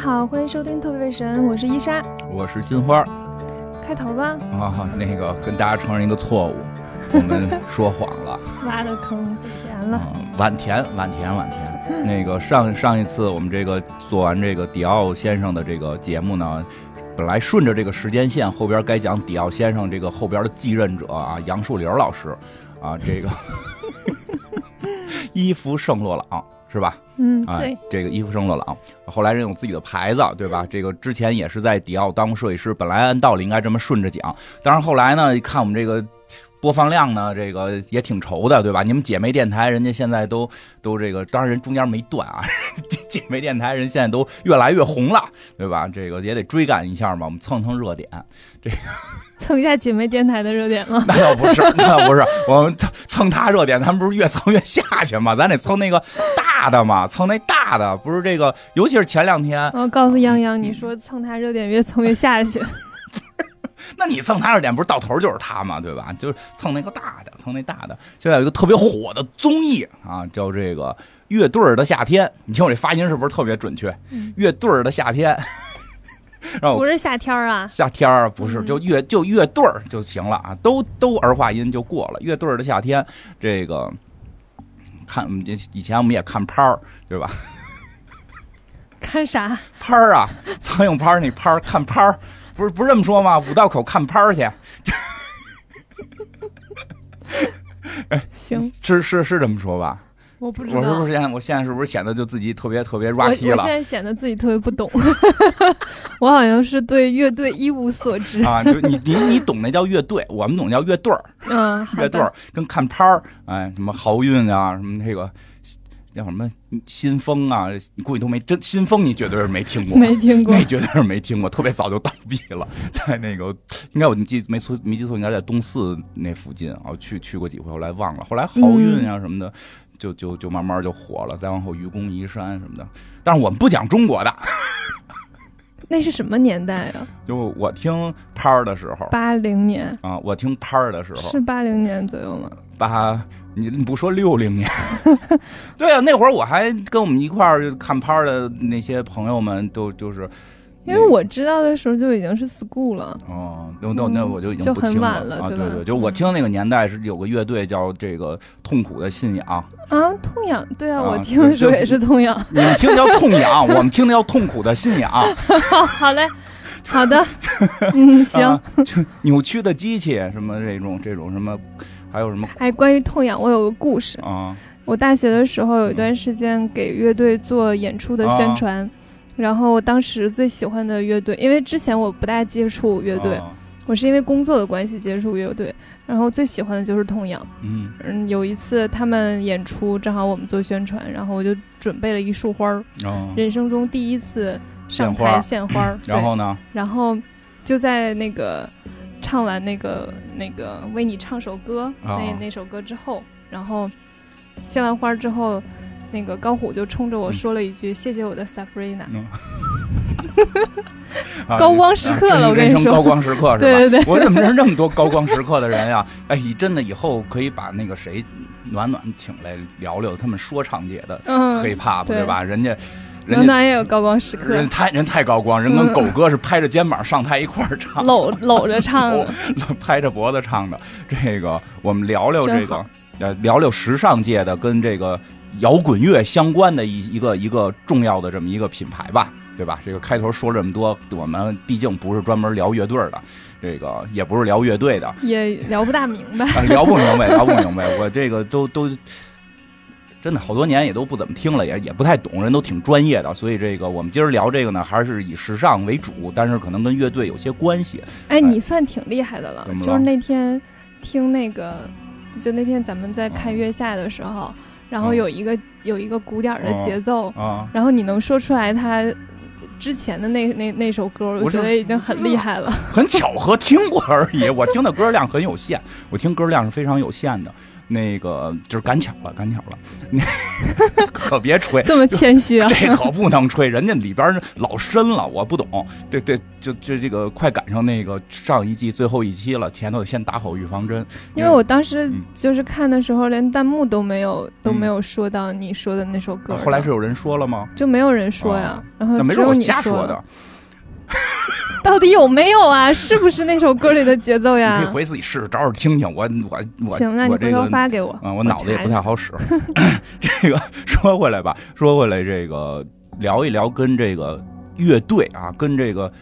好，欢迎收听特别神，我是伊莎。我是金花开头吧，啊，那个跟大家承认一个错误，我们 说谎了挖的坑不填了。啊，晚田晚田晚田，那个上上一次我们这个做完这个迪奥先生的这个节目呢，本来顺着这个时间线，后边该讲迪奥先生这个后边的继任者啊，杨树林老师啊，这个伊芙圣洛朗是吧？嗯，啊对，，这个伊夫圣洛朗，后来人有自己的牌子，对吧？这个之前也是在迪奥当设计师，本来按道理应该这么顺着讲，但是后来呢，看我们这个播放量呢，这个也挺愁的，对吧？你们姐妹电台人家现在都都这个，当然人中间没断啊，姐妹电台人现在都越来越红了，对吧？这个也得追赶一下嘛，我们蹭蹭热点。这个 蹭一下姐妹电台的热点吗。那倒不是，那倒不是，我们蹭蹭他热点，咱们不是越蹭越下去吗？咱得蹭那个大的嘛，蹭那大的，不是这个，尤其是前两天，我告诉泱泱，你说蹭他热点越蹭越下去。那你蹭他热点，不是到头就是他吗？对吧？就是蹭那个大的，蹭那大的。现在有一个特别火的综艺啊，叫这个《乐队儿的夏天》，你听我这发音是不是特别准确？嗯乐队儿的夏天，让我不是夏天儿啊，夏天儿不是嗯就乐就乐队儿就行了啊，都都儿化音就过了。乐队儿的夏天，这个看我们这以前我们也看拍儿，对吧？看啥？拍儿啊，苍蝇拍儿那拍儿看拍儿，不是不是这么说吗？五道口看拍儿去，行，是是是这么说吧？我不知道。我是不是现在我现在是不是显得就自己特别特别我我 rocky 了现在显得自己特别不懂，我好像是对乐队一无所知。啊？就你你你懂那叫乐队，我们懂叫乐队儿，嗯，乐队儿跟看拍儿，哎，什么豪运啊，什么这个叫什么新风啊，你估计都没真新风，你绝对是没听过，没听过那。绝对是没听过，特别早就倒闭了，在那个应该我记没错没记错，应该在东四那附近啊，去去过几回，后来忘了。后来豪运啊什么的，就就就慢慢就火了，再往后愚公移山什么的。但是我们不讲中国的，那是什么年代啊？就我听拍儿的时候八零年，啊，我听拍儿的时候是八零年左右吗？八。你你不说六零年，对啊，那会儿我还跟我们一块儿看拍儿的那些朋友们都就是因为我知道的时候就已经是 school 了。哦，那那那我就已经就很晚了啊，对吧对对，就我听那个年代是有个乐队叫这个痛苦的信仰，啊，痛痒，对啊，啊我听的时候也是痛痒。你们听的叫痛痒，我们听的叫痛苦的信仰。好嘞，好的，嗯，行。啊就扭曲的机器什么这种这种什么，还有什么哎，关于痛痒，我有个故事。啊我大学的时候有一段时间给乐队做演出的宣传，然后我当时最喜欢的乐队，因为之前我不大接触乐队，啊我是因为工作的关系接触乐队，然后最喜欢的就是痛痒。嗯嗯，有一次他们演出，正好我们做宣传，然后我就准备了一束花儿，哦，人生中第一次上台献花儿。对然后呢？然后就在那个唱完那个那个为你唱首歌、啊那那首歌之后，然后献完花之后，那个高虎就冲着我说了一句：“谢谢我的 啊高光时刻了啊我跟你说高光 时刻是吧？对对对我怎么认识这么多高光时刻的人呀？哎，你真的以后可以把那个谁暖暖请来聊聊他们说唱界的嗯，黑 pop 对对吧？人家人暖家也有高光时刻人，太人太高光，人跟狗哥是拍着肩膀上台一块儿唱，搂搂着唱的。拍着脖子唱的。这个我们聊聊这个，呃，聊聊时尚界的跟这个摇滚乐相关的一一个一个重要的这么一个品牌吧。对吧？这个开头说了这么多，我们毕竟不是专门聊乐队的，这个也不是聊乐队的，也聊不大明白，啊，聊不明白，聊不明白。我这个都都真的好多年也都不怎么听了，也也不太懂，人都挺专业的。所以这个我们今儿聊这个呢，还是以时尚为主，但是可能跟乐队有些关系。哎，你算挺厉害的了就是那天听那个，就那天咱们在看月下的时候，然后嗯有一个有一个鼓点儿的节奏，啊，然后你能说出来他之前的那那那首歌，我觉得已经很厉害了。很巧合听过而已。我听的歌量很有限，我听歌量是非常有限的。那个就是赶巧了，赶巧了，你 可别吹，这么谦虚啊！这可不能吹，人家里边老深了，我不懂。对对，就就这个快赶上那个上一季最后一期了，前头先打好预防针。因为我当时就是看的时候，连弹幕都没有都没有说到你说的那首歌。后来是有人说了吗？就没有人说呀，然后只有你说的。到底有没有啊？是不是那首歌里的节奏呀？你可以回自己试试，找找听听。我我我，行，那你回头发给我。嗯，我脑子也不太好使。这个说回来吧，说回来，这个聊一聊跟这个乐队啊，跟这个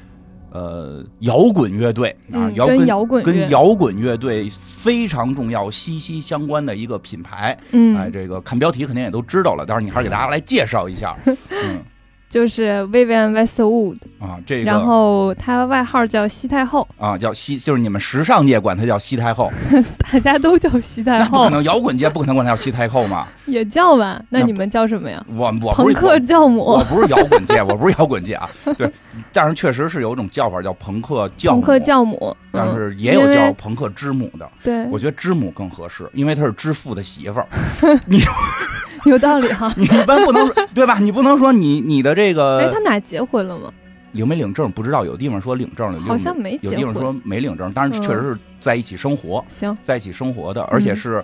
呃摇滚乐队啊，摇滚摇滚跟摇滚乐队非常重要、息息相关的一个品牌。嗯，哎，这个看标题肯定也都知道了，但是你还是给大家来介绍一下。嗯。就是 Vivienne Westwood 啊，这个，然后她外号叫西太后啊，叫西，就是你们时尚界管她叫西太后，大家都叫西太后，不可能，摇滚界不可能管她叫西太后嘛，也叫吧？那你们叫什么呀？我我朋克教母，我不是摇滚界，我不是摇滚界啊，对，但是确实是有一种叫法叫朋克教朋克教母，但是也有叫朋克之母的，对，我觉得之母更合适，因为她是之父的媳妇儿，你。有道理哈，你一般不能 对吧？你不能说你你的这个，哎，他们俩结婚了吗？领没领证不知道，有地方说领证了，好像没有地方说没领证，但是确实是在一起生活，行，在一起生活的，而且是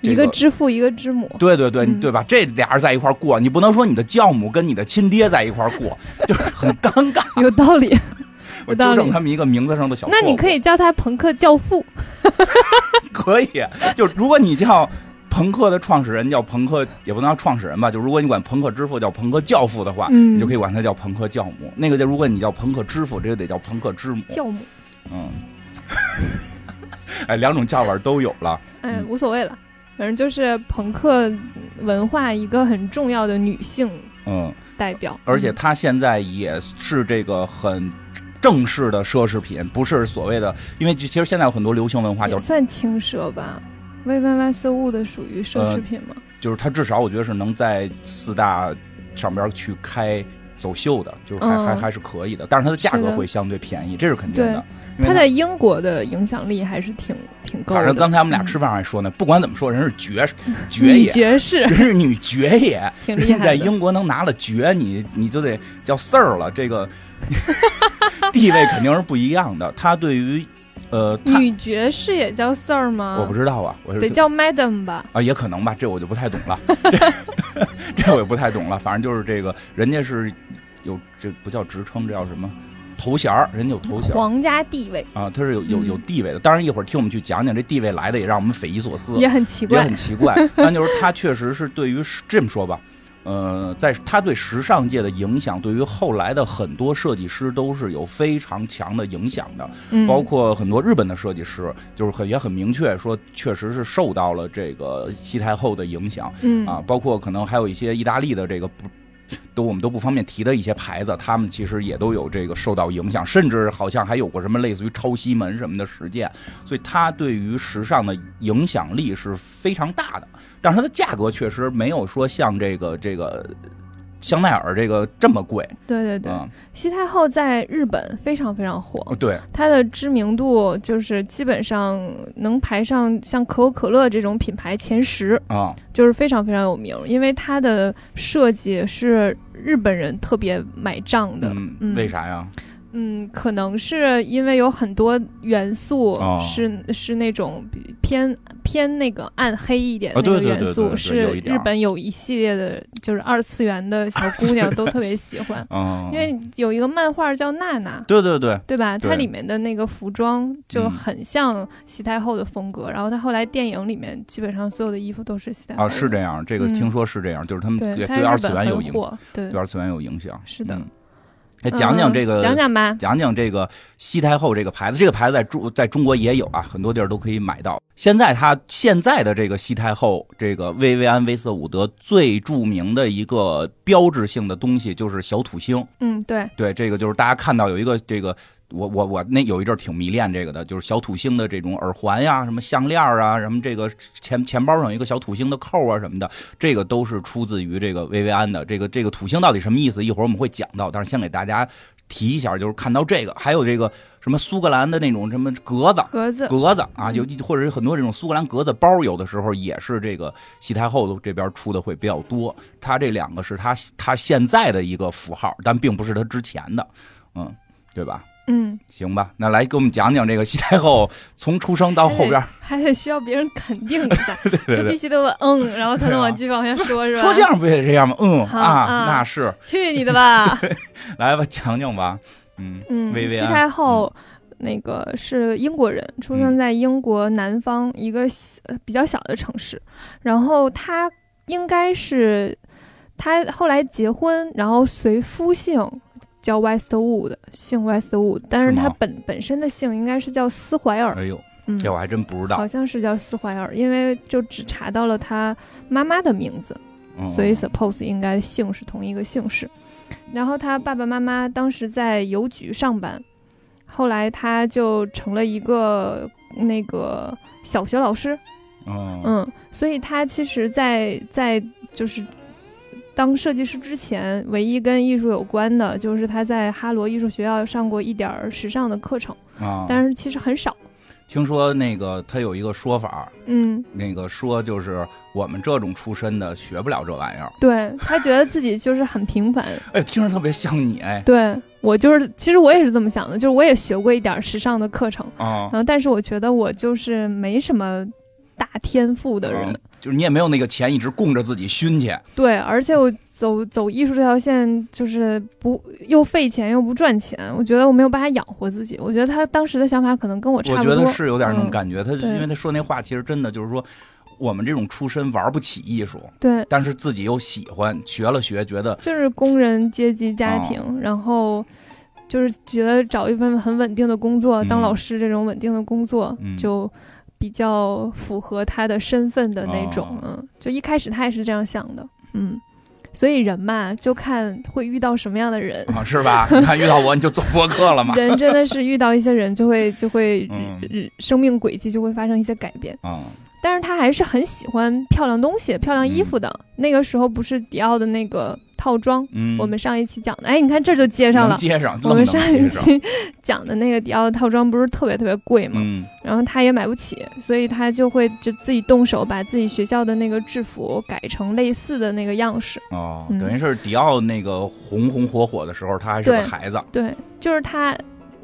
一个之父一个之母，对对对对吧？这俩人在一块过，你不能说你的教母跟你的亲爹在一块过，就是很尴尬。有道理，我纠正他们一个名字上的小，那你可以叫他朋克教父，可以，就如果你叫。朋克的创始人叫朋克，也不能叫创始人吧。就如果你管朋克之父叫朋克教父的话，你就可以管他叫朋克教母。那个叫如果你叫朋克之父，这个得叫朋克之母。教母。嗯。哎，两种叫法都有了。哎，无所谓了，反正就是朋克文化一个很重要的女性嗯代表。而且她现在也是这个很正式的奢侈品，不是所谓的，因为其实现在有很多流行文化叫算轻奢吧。薇薇薇色物的属于奢侈品吗？就是它至少我觉得是能在四大上边去开走秀的，就是还还还是可以的。但是它的价格会相对便宜，这是肯定的。它在英国的影响力还是挺挺高的。反正刚才我们俩吃饭还说呢，不管怎么说，人是爵士爵爷，爵士，人是女爵爷，挺厉害。在英国能拿了爵，你你就得叫 Sir 了，这个 地位肯定是不一样的。他对于。呃，女爵士也叫 Sir 吗？我不知道啊，我得叫 Madam 吧？啊，也可能吧，这我就不太懂了。这 这我也不太懂了。反正就是这个，人家是有这不叫职称，这叫什么头衔儿？人家有头衔，皇家地位啊，他是有有有地位的。当然，一会儿听我们去讲讲这地位来的，也让我们匪夷所思，也很奇怪，也很奇怪。但就是他确实是对于这么说吧。呃，在他对时尚界的影响，对于后来的很多设计师都是有非常强的影响的，包括很多日本的设计师，就是很也很明确说，确实是受到了这个西太后的影响，嗯啊，包括可能还有一些意大利的这个不。都我们都不方便提的一些牌子，他们其实也都有这个受到影响，甚至好像还有过什么类似于抄袭门什么的实践，所以它对于时尚的影响力是非常大的。但是它的价格确实没有说像这个这个。香奈儿这个这么贵？对对对，西太后在日本非常非常火。对，它的知名度就是基本上能排上像可口可乐这种品牌前十啊，就是非常非常有名，因为它的设计是日本人特别买账的。嗯，为啥呀？嗯，可能是因为有很多元素是是那种偏偏那个暗黑一点的那个元素，是日本有一系列的，就是二次元的小姑娘都特别喜欢。因为有一个漫画叫娜娜，对对对，对吧？它里面的那个服装就很像西太后的风格，然后她后来电影里面基本上所有的衣服都是西太后。啊，是这样，这个听说是这样，就是他们对对二次元有影响，对二次元有影响，是的。讲讲这个，讲讲吧，讲讲这个西太后这个牌子。这个牌子在中在中国也有啊，很多地儿都可以买到。现在它现在的这个西太后，这个薇薇安威瑟伍德最著名的一个标志性的东西就是小土星。嗯，对，对，这个就是大家看到有一个这个。我我我那有一阵挺迷恋这个的，就是小土星的这种耳环呀，什么项链啊，什么这个钱钱包上一个小土星的扣啊什么的，这个都是出自于这个薇薇安的。这个这个土星到底什么意思？一会儿我们会讲到，但是先给大家提一下，就是看到这个，还有这个什么苏格兰的那种什么格子，格子，格子啊，有或者是很多这种苏格兰格子包，有的时候也是这个西太后这边出的会比较多。它这两个是它它现在的一个符号，但并不是它之前的，嗯，对吧？嗯，行吧，那来给我们讲讲这个西太后 从出生到后边，还得需要别人肯定一下，就必须得嗯，然后才能往继续往下说，是吧？说相声不也这样吗？嗯啊，那是去你的吧！来吧，讲讲吧。嗯嗯，西太后那个是英国人，出生在英国南方一个比较小的城市，然后她应该是她后来结婚，然后随夫姓。叫 Westwood，姓 Westwood，但是他本本身的姓应该是叫斯怀尔。哎呦，这我还真不知道。好像是叫斯怀尔，因为就只查到了他妈妈的名字，所以 suppose 应该姓是同一个姓氏。然后他爸爸妈妈当时在邮局上班，后来他就成了一个那个小学老师。嗯，所以他其实，在在就是。当设计师之前，唯一跟艺术有关的就是他在哈罗艺术学校上过一点儿时尚的课程啊，但是其实很少。听说那个他有一个说法，嗯，那个说就是我们这种出身的学不了这玩意儿。对他觉得自己就是很平凡。哎，听着特别像你哎。对我就是，其实我也是这么想的，就是我也学过一点时尚的课程啊，然后但是我觉得我就是没什么。大天赋的人，就是你也没有那个钱一直供着自己熏去。对，而且我走走艺术这条线，就是不又费钱又不赚钱，我觉得我没有办法养活自己。我觉得他当时的想法可能跟我差不多。我觉得是有点那种感觉，他因为他说那话其实真的就是说，我们这种出身玩不起艺术，对，但是自己又喜欢，学了学，觉得就是工人阶级家庭，然后就是觉得找一份很稳定的工作，当老师这种稳定的工作就。比较符合他的身份的那种，嗯，就一开始他也是这样想的，嗯，所以人嘛，就看会遇到什么样的人，是吧？你看遇到我你就做播客了嘛？人真的是遇到一些人就会就会生命轨迹就会发生一些改变啊。但是他还是很喜欢漂亮东西、漂亮衣服的。那个时候不是迪奥的那个套装，我们上一期讲的，哎，你看这就接上了。接上。我们上一期讲的那个迪奥的套装不是特别特别贵嘛？然后他也买不起，所以他就会就自己动手把自己学校的那个制服改成类似的那个样式。哦，等于是迪奥那个红红火火的时候，他还是个孩子。对，就是他，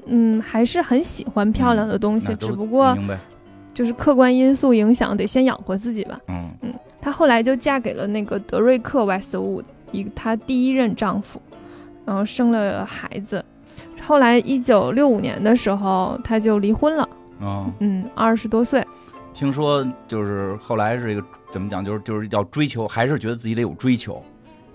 嗯，还是很喜欢漂亮的东西，只不过。就是客观因素影响，得先养活自己吧。嗯嗯，她后来就嫁给了那个德瑞克·外斯伍德，一她第一任丈夫，然后生了孩子。后来一九六五年的时候，她就离婚了。哦，嗯，二十多岁。听说就是后来是一个怎么讲，就是就是要追求，还是觉得自己得有追求。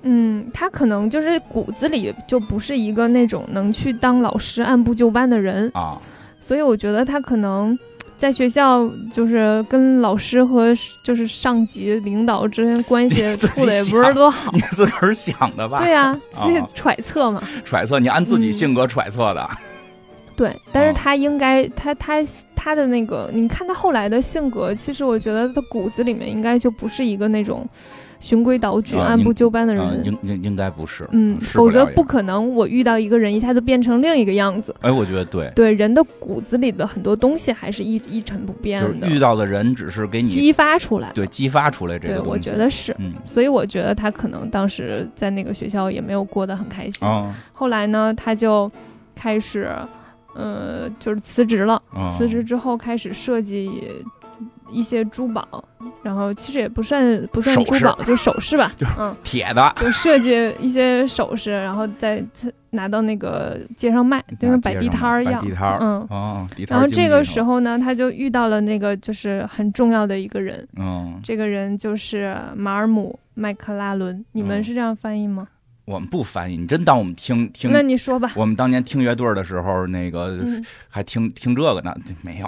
嗯，她可能就是骨子里就不是一个那种能去当老师按部就班的人啊，所以我觉得她可能。在学校就是跟老师和就是上级领导之间关系处的也不是多好，你自个儿想的吧？对呀，自己揣测嘛。揣测，你按自己性格揣测的。对，但是他应该，他他他的那个，你看他后来的性格，其实我觉得他骨子里面应该就不是一个那种。循规蹈矩、按部就班的人，应应应该不是，嗯，否则不可能。我遇到一个人，一下子变成另一个样子。哎，我觉得对，对，人的骨子里的很多东西还是一一成不变的。遇到的人只是给你激发出来，对，激发出来这个东西。我觉得是，嗯，所以我觉得他可能当时在那个学校也没有过得很开心。后来呢，他就开始，呃，就是辞职了。辞职之后开始设计。一些珠宝，然后其实也不算不算珠宝，就首饰吧，嗯，铁的，就设计一些首饰，然后再拿到那个街上卖，就跟摆地摊儿一样，地摊儿，嗯，哦，然后这个时候呢，他就遇到了那个就是很重要的一个人，嗯，这个人就是马尔姆麦克拉伦，你们是这样翻译吗？我们不翻译，你真当我们听听？那你说吧。我们当年听乐队的时候，那个还听听这个呢，没有。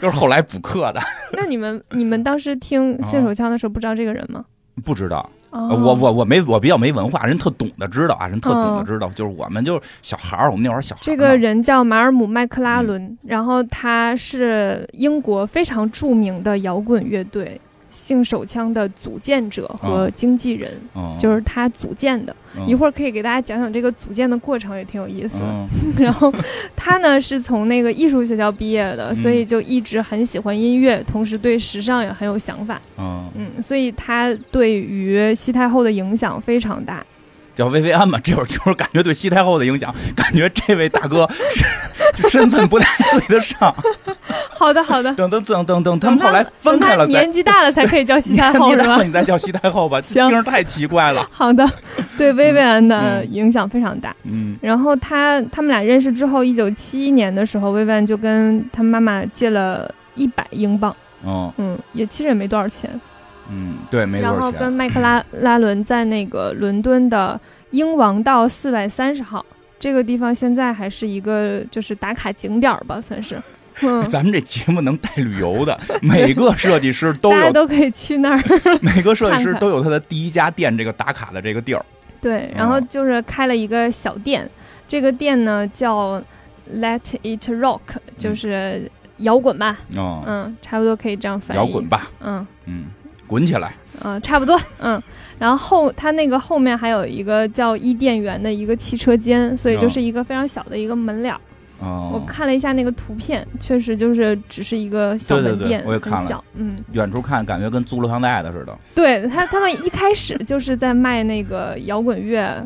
都是后来补课的。那你们你们当时听信手枪的时候，不知道这个人吗？不知道。我我我没我比较没文化，人特懂的知道啊，人特懂的知道。就是我们就是小孩儿，我们那会儿小孩儿。这个人叫马尔姆麦克拉伦，然后他是英国非常著名的摇滚乐队性手枪的组建者和经纪人，就是他组建的。一会儿可以给大家讲讲这个组建的过程，也挺有意思的。然后他呢是从那个艺术学校毕业的，所以就一直很喜欢音乐，同时对时尚也很有想法。嗯，所以他对于西太后的影响非常大。叫薇薇安吧，这会儿就是 感觉对西太后的影响，感觉这位大哥身身份不太对得上。好的，好的。等等等等等，他们后来分开了，年纪大了才可以叫西太后 是吧？你再叫西太后吧，听着太奇怪了。好的，对薇薇安的影响非常大。嗯。然后他他们俩认识之后，一九七一年的时候，薇薇安就跟他妈妈借了一百英镑。哦。嗯，也其实也没多少钱。嗯，对，没多少钱。然后跟麦克拉拉伦在那个伦敦的英王道四百三十号这个地方，现在还是一个就是打卡景点吧，算是。嗯，咱们这节目能带旅游的，每个设计师都有，都可以去那儿。每个设计师都有他的第一家店，这个打卡的这个地儿。对，然后就是开了一个小店，这个店呢叫 Let It Rock，就是摇滚吧。哦，嗯，差不多可以这样翻译。摇滚吧。嗯嗯。滚起来！嗯，差不多。嗯，然后后它那个后面还有一个叫伊甸园的一个汽车间，所以就是一个非常小的一个门脸儿。哦，我看了一下那个图片，确实就是只是一个小门店，我也看了。嗯，远处看感觉跟租录像带的似的。对他，他们一开始就是在卖那个摇滚乐。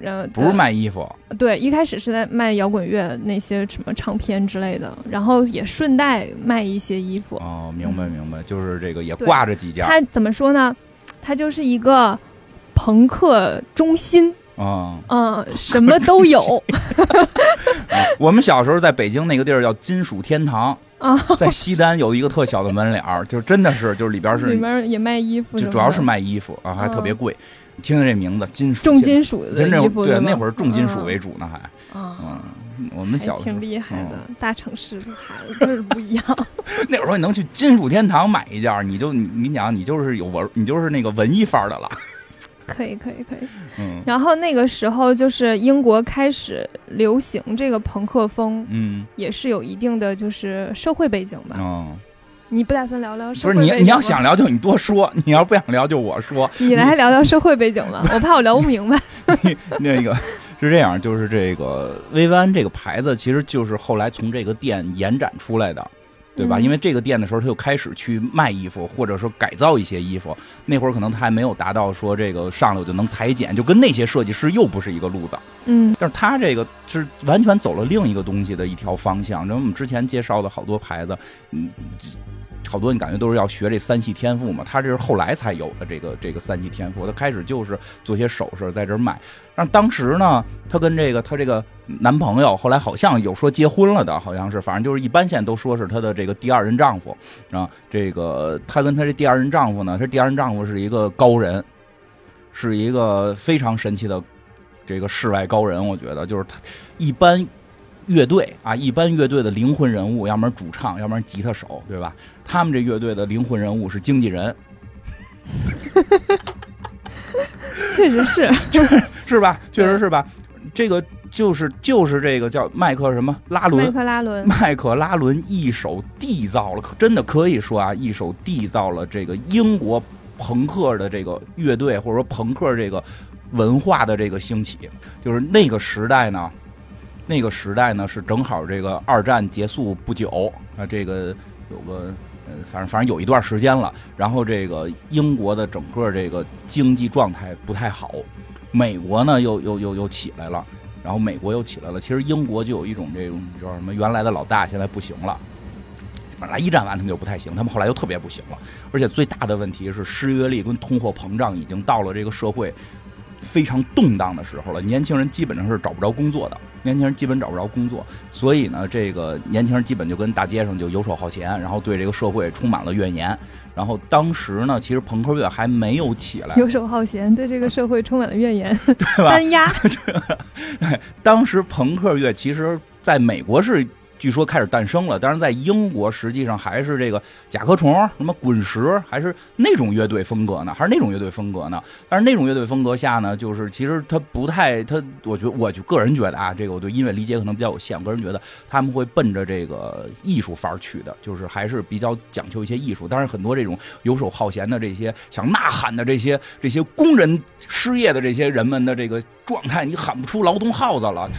然后不是卖衣服，对，一开始是在卖摇滚乐那些什么唱片之类的，然后也顺带卖一些衣服。哦，明白明白，就是这个也挂着几家。他怎么说呢？他就是一个朋克中心啊，嗯，什么都 有。我们小时候在北京那个地儿叫金属天堂 啊，在西单有一个特小的门脸儿，就真的是就是里边是里边也卖衣服，就主要是卖衣服啊，还特别贵。听听这名字，金属重金属的衣服，对，那会儿重金属为主呢，还。嗯，我们小挺厉害的，大城市的孩子就是不一样。那会儿你能去金属天堂买一件，你就你你讲你就是有文，你就是那个文艺范儿的了。可以可以可以，嗯。然后那个时候就是英国开始流行这个朋克风，嗯，也是有一定的就是社会背景吧，嗯。你不打算聊聊？不是你，你要想聊就你多说，你要不想聊就我说。你来聊聊社会背景吧，我怕我聊不明白。那个是这样，就是这个薇安这个牌子，其实就是后来从这个店延展出来的，对吧？因为这个店的时候，他就开始去卖衣服，或者说改造一些衣服。那会儿可能他还没有达到说这个上来我就能裁剪，就跟那些设计师又不是一个路子。嗯，但是他这个是完全走了另一个东西的一条方向。然后我们之前介绍的好多牌子，嗯。好多你感觉都是要学这三系天赋嘛？他这是后来才有的这个这个三系天赋。他开始就是做些首饰在这儿卖。但当时呢，他跟这个他这个男朋友后来好像有说结婚了的，好像是，反正就是一般现在都说是他的这个第二任丈夫啊。这个他跟他这第二任丈夫呢，他第二任丈夫是一个高人，是一个非常神奇的这个世外高人。我觉得就是他一般。乐队啊，一般乐队的灵魂人物，要么主唱，要么吉他手，对吧？他们这乐队的灵魂人物是经纪人，确实是，是吧？确实是吧？这个就是就是这个叫麦克什么拉伦，麦克拉伦，麦克拉伦一手缔造了，真的可以说啊，一手缔造了这个英国朋克的这个乐队，或者说朋克这个文化的这个兴起，就是那个时代呢。那个时代呢，是正好这个二战结束不久啊，这个有个呃，反正反正有一段时间了。然后这个英国的整个这个经济状态不太好，美国呢又又又又起来了，然后美国又起来了。其实英国就有一种这种叫什么，原来的老大现在不行了。本来一战完他们就不太行，他们后来又特别不行了。而且最大的问题是失业率跟通货膨胀已经到了这个社会。非常动荡的时候了，年轻人基本上是找不着工作的，年轻人基本找不着工作，所以呢，这个年轻人基本就跟大街上就游手好闲，然后对这个社会充满了怨言。然后当时呢，其实朋克乐还没有起来，游手好闲，对这个社会充满了怨言，对吧？单压。当时朋克乐其实在美国是据说开始诞生了。但是在英国，实际上还是这个甲壳虫、什么滚石，还是那种乐队风格呢？还是那种乐队风格呢？但是那种乐队风格下呢，就是其实他不太，他我觉得，我就个人觉得啊，这个我对音乐理解可能比较有限。我个人觉得他们会奔着这个艺术范儿去的，就是还是比较讲究一些艺术。当然，很多这种游手好闲的这些想呐喊的这些这些工人失业的这些人们的这个状态，你喊不出劳动号子了。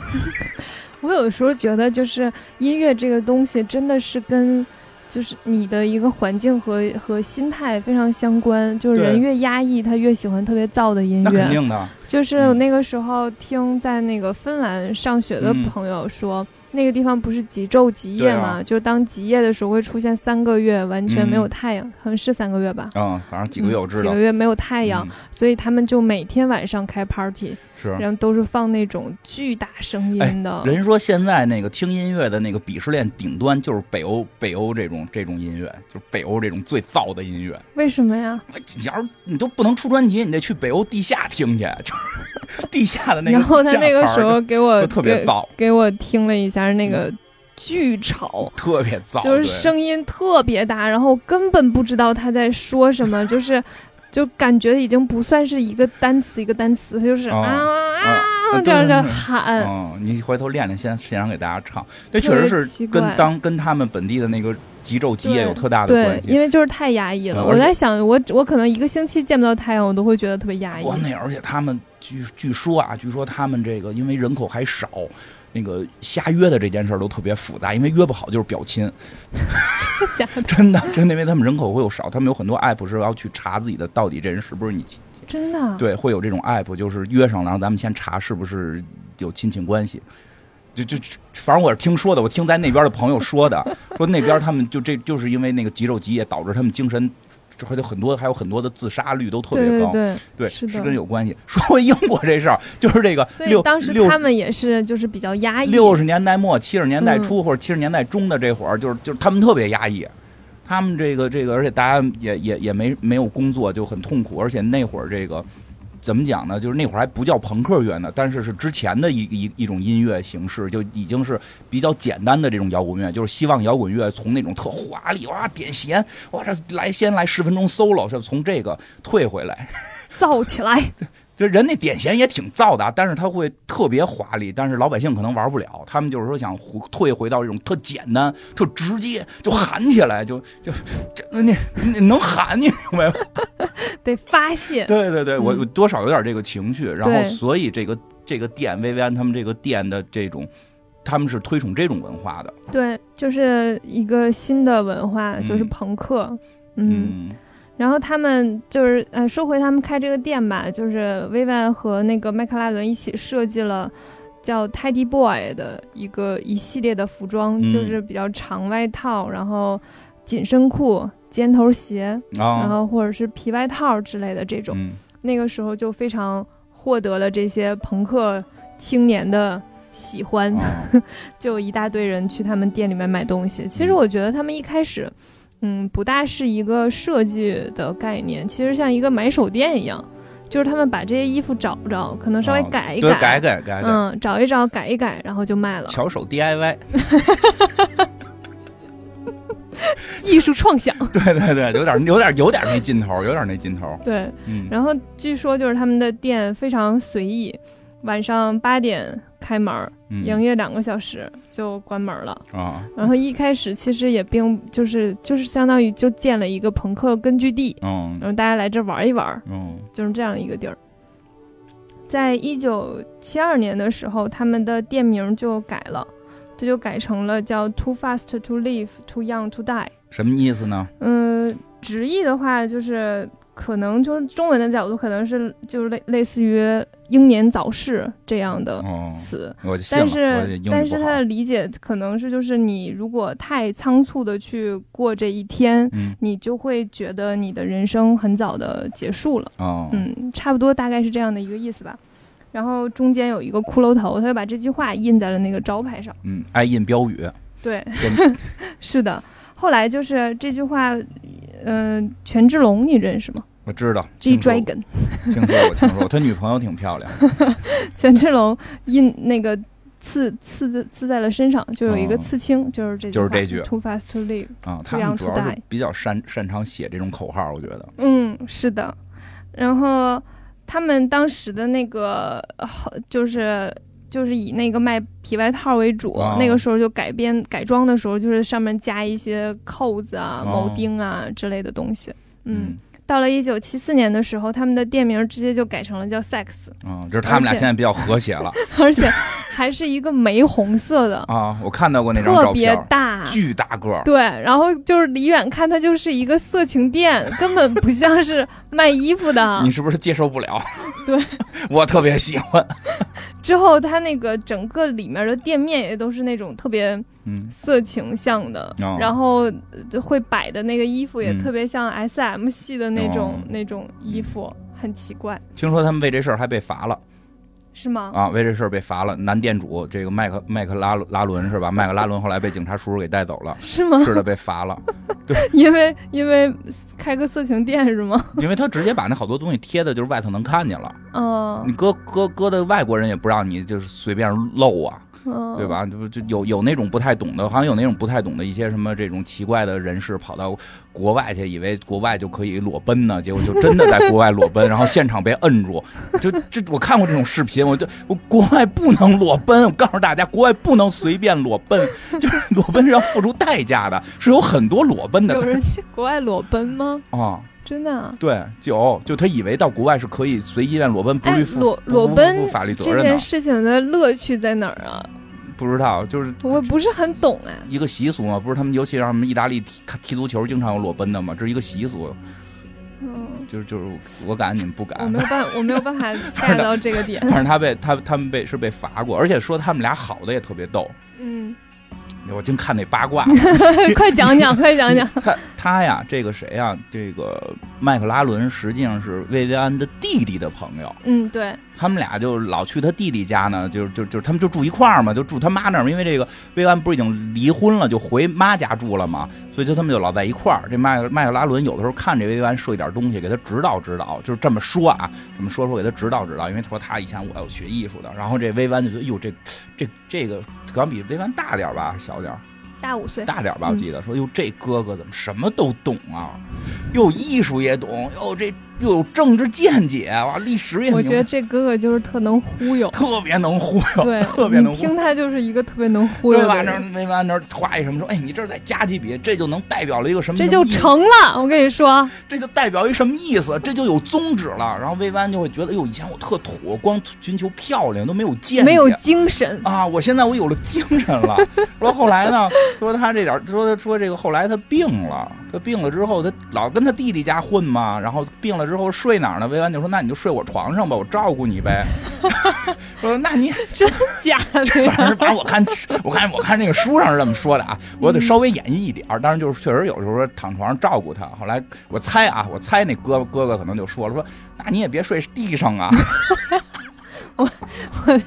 我有的时候觉得，就是音乐这个东西，真的是跟，就是你的一个环境和和心态非常相关。就是人越压抑，他越喜欢特别燥的音乐。那肯定的。就是那个时候听在那个芬兰上学的朋友说。那个地方不是极昼极夜嘛？就是当极夜的时候会出现三个月完全没有太阳，好像是三个月吧。嗯，反正几个月我知道。几个月没有太阳，所以他们就每天晚上开 party。是，然后都是放那种巨大声音的。人说现在那个听音乐的那个鄙视链顶端就是北欧，北欧这种这种音乐，就是北欧这种最燥的音乐。为什么呀？你要是你都不能出专辑，你得去北欧地下听去，就 是地下的那个。然后他那个时候给我特别燥，给我听了一下那个巨吵，特别燥，就是声音特别大，然后根本不知道他在说什么，就是。就感觉已经不算是一个单词一个单词，它就是啊啊这样的喊。嗯，你回头练练，先现场给大家唱。这确实是跟当跟他们本地的那个极昼极夜有特大的关系。对，因为就是太压抑了。我在想，我我可能一个星期见不到太阳，我都会觉得特别压抑。哇，那而且他们据据说啊，据说他们这个因为人口还少。那个瞎约的这件事儿都特别复杂，因为约不好就是表亲。真的，真的，因为他们人口会有少，他们有很多 app 是要去查自己的到底这人是不是你亲戚。真的？对，会有这种 app，就是约上了，然后咱们先查是不是有亲戚关系。就就反正我是听说的，我听在那边的朋友说的，说那边他们就这就是因为那个极昼极夜导致他们精神。这还有很多，还有很多的自杀率都特别高，对对，是跟有关系。说回英国这事儿，就是这个六当时他们也是就是比较压抑。六十年代末七十年代初或者七十年代中的这会儿，就是就是他们特别压抑，他们这个这个，而且大家也也也没没有工作，就很痛苦，而且那会儿这个。怎么讲呢？就是那会儿还不叫朋克乐呢，但是是之前的一一一种音乐形式，就已经是比较简单的这种摇滚乐，就是希望摇滚乐从那种特华丽哇点弦哇这来先来十分钟 solo，是从这个退回来，造起来。就人那点弦也挺燥的，但是他会特别华丽，但是老百姓可能玩不了。他们就是说想回退回到这种特简单、特直接，就喊起来，就就这你你能喊，你明白吗？得发泄。对对对，我多少有点这个情绪。然后，所以这个这个店薇薇安他们这个店的这种，他们是推崇这种文化的。对，就是一个新的文化，就是朋克。嗯。然后他们就是，呃，说回他们开这个店吧，就是薇薇和那个麦克拉伦一起设计了叫 Teddy Boy 的一个一系列的服装，就是比较长外套，然后紧身裤、尖头鞋，然后或者是皮外套之类的这种。那个时候就非常获得了这些朋克青年的喜欢，就一大堆人去他们店里面买东西。其实我觉得他们一开始。嗯，不大是一个设计的概念，其实像一个买手店一样，就是他们把这些衣服找着，可能稍微改一改，改改改，嗯，找一找，改一改，然后就卖了。巧手 DIY，艺术创想。对对对，有点有点有点那劲头，有点那劲头。对，嗯。然后据说就是他们的店非常随意，晚上八点。开门营业两个小时就关门了啊。然后一开始其实也并就是就是相当于就建了一个朋克根据地，嗯，然后大家来这玩一玩，嗯，就是这样一个地儿。在一九七二年的时候，他们的店名就改了，这就改成了叫 Too Fast to Live, Too Young to Die。什么意思呢？嗯，直译的话就是。可能就是中文的角度，可能是就是类类似于英年早逝这样的词，但是但是他的理解可能是就是你如果太仓促的去过这一天，你就会觉得你的人生很早的结束了。嗯，差不多大概是这样的一个意思吧。然后中间有一个骷髅头，他就把这句话印在了那个招牌上。嗯，爱印标语。对，是的。后来就是这句话，嗯，权志龙你认识吗？我知道，G Dragon，听说过，听说过，他女朋友挺漂亮。权志龙印那个刺刺在刺在了身上，就有一个刺青，就是这句，就是这句，Too fast to live，啊，他们主要是比较擅擅长写这种口号，我觉得，嗯，是的，然后他们当时的那个就是就是以那个卖皮外套为主，那个时候就改编改装的时候，就是上面加一些扣子啊、铆钉啊之类的东西，嗯。到了一九七四年的时候，他们的店名直接就改成了叫 Sex。嗯，就是他们俩现在比较和谐了，而且 还是一个玫红色的啊，我看到过那张照片，特别大，巨大个儿。对，然后就是离远看，它就是一个色情店，根本不像是卖衣服的。你是不是接受不了？对，我特别喜欢。之后，它那个整个里面的店面也都是那种特别色情向的，然后会摆的那个衣服也特别像 S M 系的那种那种衣服，很奇怪。听说他们为这事儿还被罚了。是吗？啊，为这事儿被罚了。男店主这个麦克麦克拉拉伦是吧？麦克拉伦后来被警察叔叔给带走了。是吗？是的，被罚了。对，因为因为开个色情店是吗？因为他直接把那好多东西贴的，就是外头能看见了。哦。你搁搁搁的外国人也不让你就是随便露啊。对吧？就就有有那种不太懂的，好像有那种不太懂的一些什么这种奇怪的人士跑到国外去，以为国外就可以裸奔呢，结果就真的在国外裸奔，然后现场被摁住。就这我看过这种视频，我就我国外不能裸奔，我告诉大家，国外不能随便裸奔，就是裸奔是要付出代价的，是有很多裸奔的。有人去国外裸奔吗？啊，真的？啊对，就就他以为到国外是可以随意便裸奔，不负裸裸奔法律责任这件事情的乐趣在哪儿啊？不知道，就是我不是很懂哎。一个习俗嘛，不是他们尤其让什么意大利踢踢足球，经常有裸奔的嘛，这是一个习俗。嗯，就是就是我敢，你们不敢。我没有办，我没有办法 get 到这个点。但是他被他他们被是被罚过，而且说他们俩好的也特别逗。嗯。我净看那八卦，快讲讲，快讲讲。他他呀，这个谁呀？这个麦克拉伦实际上是薇薇安的弟弟的朋友。嗯，对。他们俩就老去他弟弟家呢，就就就他们就住一块儿嘛，就住他妈那儿。因为这个薇薇安不是已经离婚了，就回妈家住了嘛，所以就他们就老在一块儿。这麦麦克拉伦有的时候看这薇薇安设计点东西，给他指导指导，就是这么说啊，这么说说给他指导指导。因为说他以前我要学艺术的，然后这薇薇安就觉得，哟，这这这个可能比薇薇安大点吧，小点。大五岁，大点吧，我记得说，哟，这哥哥怎么什么都懂啊？哟艺术也懂，哟这。又有政治见解，哇，历史也。我觉得这哥哥就是特能忽悠，特别能忽悠，对，特别能。听他就是一个特别能忽悠。对吧？那没完那画一什么说，哎，你这再加几笔，这就能代表了一个什么？这就成了，我跟你说，这就代表一什么意思？这就有宗旨了。然后魏安就会觉得，哟，以前我特土，光寻求漂亮，都没有见，没有精神啊！我现在我有了精神了。说后来呢？说他这点，说说这个后来他病了，他病了之后，他老跟他弟弟家混嘛，然后病了之后睡哪儿呢？薇安就说：“那你就睡我床上吧，我照顾你呗。”说：“那你 真假的？反正反正我看我看我看那个书上是这么说的啊，我得稍微演绎一点儿当然就是确实有时候说躺床上照顾他。后来我猜啊，我猜那哥哥哥可能就说了：“说那你也别睡地上啊。”我 我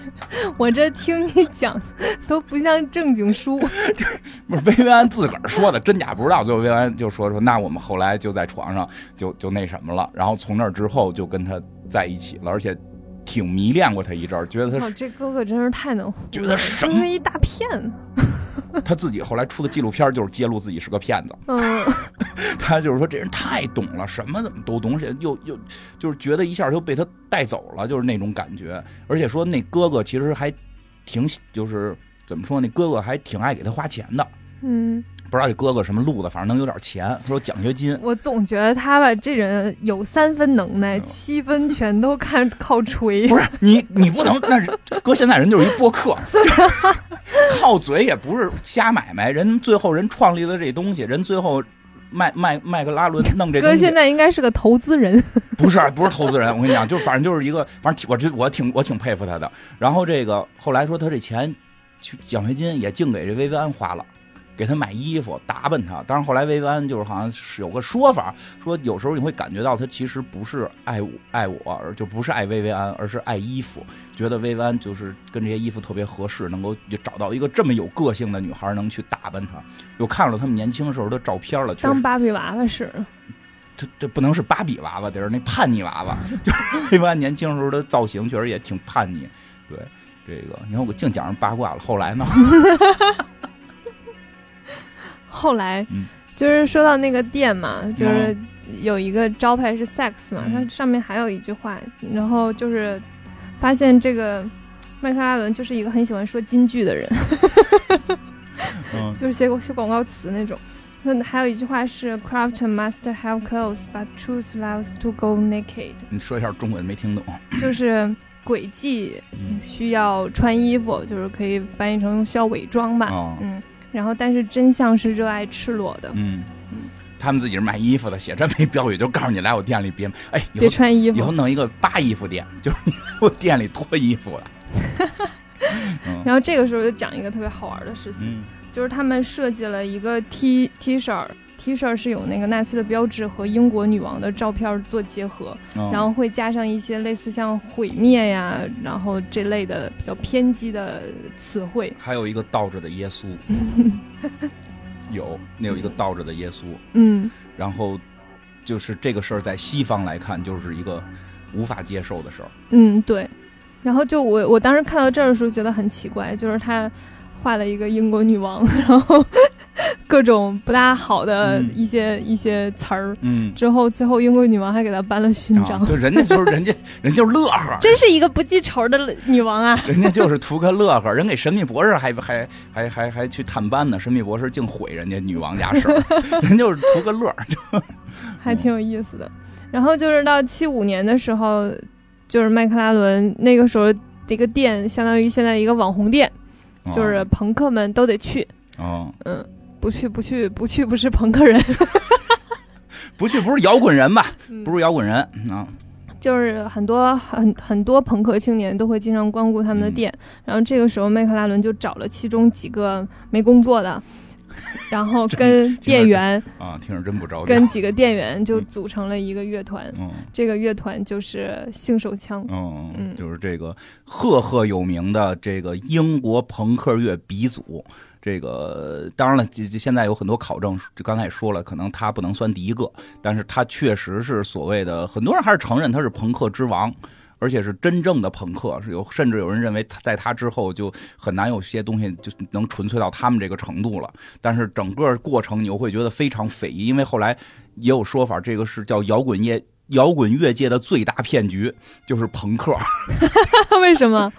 我这听你讲都不像正经书。不是薇薇安自个儿说的，真假不知道。最后薇薇安就说说：“那我们后来就在床上就就那什么了。”然后从那之后就跟他在一起了，而且挺迷恋过他一阵儿，觉得他这哥哥真是太能，觉得什么一大骗子。他自己后来出的纪录片就是揭露自己是个骗子。嗯，他就是说这人太懂了，什么怎么都懂，又又就是觉得一下就被他带走了，就是那种感觉。而且说那哥哥其实还挺，就是怎么说，那哥哥还挺爱给他花钱的。嗯。不知道这哥哥什么路子，反正能有点钱，说奖学金。我总觉得他吧，这人有三分能耐，七分全都看靠吹。不是你，你不能那是搁现在人就是一播客，靠嘴也不是瞎买卖。人最后人创立了这东西，人最后麦麦麦克拉伦 弄这。哥现在应该是个投资人。不是，不是投资人。我跟你讲，就反正就是一个，反正我这我挺我挺佩服他的。然后这个后来说他这钱，去奖学金也净给这薇薇安花了。给他买衣服打扮他，当然后来薇薇安就是好像是有个说法，说有时候你会感觉到他其实不是爱我爱我，而就不是爱薇薇安，而是爱衣服，觉得薇薇安就是跟这些衣服特别合适，能够就找到一个这么有个性的女孩能去打扮她。又看了他们年轻时候的照片了，当芭比娃娃使。这这不能是芭比娃娃，得是那叛逆娃娃。就是薇薇安年轻时候的造型确实也挺叛逆，对。这个你看我净讲人八卦了。后来呢？后来，就是说到那个店嘛，就是有一个招牌是 sex 嘛，它上面还有一句话，然后就是发现这个麦克阿伦就是一个很喜欢说金句的人，就是写写广告词那种。那还有一句话是 craft must have clothes, but truth loves to go naked。你说一下中文没听懂，就是诡计需要穿衣服，就是可以翻译成需要伪装吧，嗯。然后，但是真相是热爱赤裸的。嗯，他们自己是卖衣服的，写这没标语，就告诉你来我店里别哎，别穿衣服，以后弄一个扒衣服店，就是你来我店里脱衣服了。然后这个时候就讲一个特别好玩的事情，就是他们设计了一个 T T 恤。T 恤是有那个纳粹的标志和英国女王的照片做结合，然后会加上一些类似像毁灭呀，然后这类的比较偏激的词汇。还有一个倒着的耶稣，有那有一个倒着的耶稣，嗯，然后就是这个事儿在西方来看就是一个无法接受的事儿。嗯，对。然后就我我当时看到这儿的时候觉得很奇怪，就是他。画了一个英国女王，然后各种不大好的一些一些词儿，嗯，之后最后英国女王还给他颁了勋章，就人家就是人家 人就是乐呵，真是一个不记仇的女王啊！人家就是图个乐呵，人给神秘博士还还还还还去探班呢，神秘博士净毁人家女王家事儿，人就是图个乐，就还挺有意思的。然后就是到七五年的时候，就是麦克拉伦那个时候这个店，相当于现在一个网红店。就是朋克们都得去，哦，嗯，不去不去不去不是朋克人，不去不是摇滚人吧？不是摇滚人啊，就是很多很很多朋克青年都会经常光顾他们的店，然后这个时候麦克拉伦就找了其中几个没工作的。然后跟店员啊，听着真不着急。跟几个店员就组成了一个乐团，这个乐团就是性手枪，嗯，就是这个赫赫有名的这个英国朋克乐鼻祖。这个当然了，现在有很多考证，刚才也说了，可能他不能算第一个，但是他确实是所谓的很多人还是承认他是朋克之王。而且是真正的朋克，是有甚至有人认为他在他之后就很难有些东西就能纯粹到他们这个程度了。但是整个过程你又会觉得非常匪夷，因为后来也有说法，这个是叫摇滚乐摇滚乐界的最大骗局，就是朋克。为什么？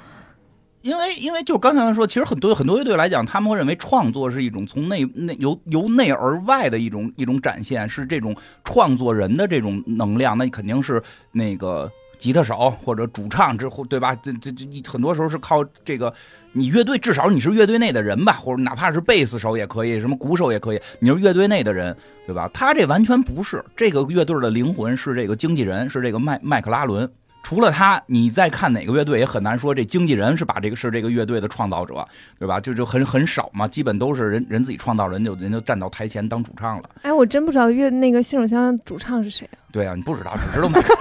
因为因为就刚才说，其实很多很多乐队来讲，他们会认为创作是一种从内内由由内而外的一种一种展现，是这种创作人的这种能量，那肯定是那个。吉他手或者主唱之后，对吧？这这这，很多时候是靠这个，你乐队至少你是乐队内的人吧，或者哪怕是贝斯手也可以，什么鼓手也可以，你是乐队内的人，对吧？他这完全不是，这个乐队的灵魂是这个经纪人，是这个麦麦克拉伦。除了他，你再看哪个乐队也很难说这经纪人是把这个是这个乐队的创造者，对吧？就就很很少嘛，基本都是人人自己创造，人就人就站到台前当主唱了。哎，我真不知道乐那个信手枪主唱是谁啊？对啊，你不知道，只知道麦克。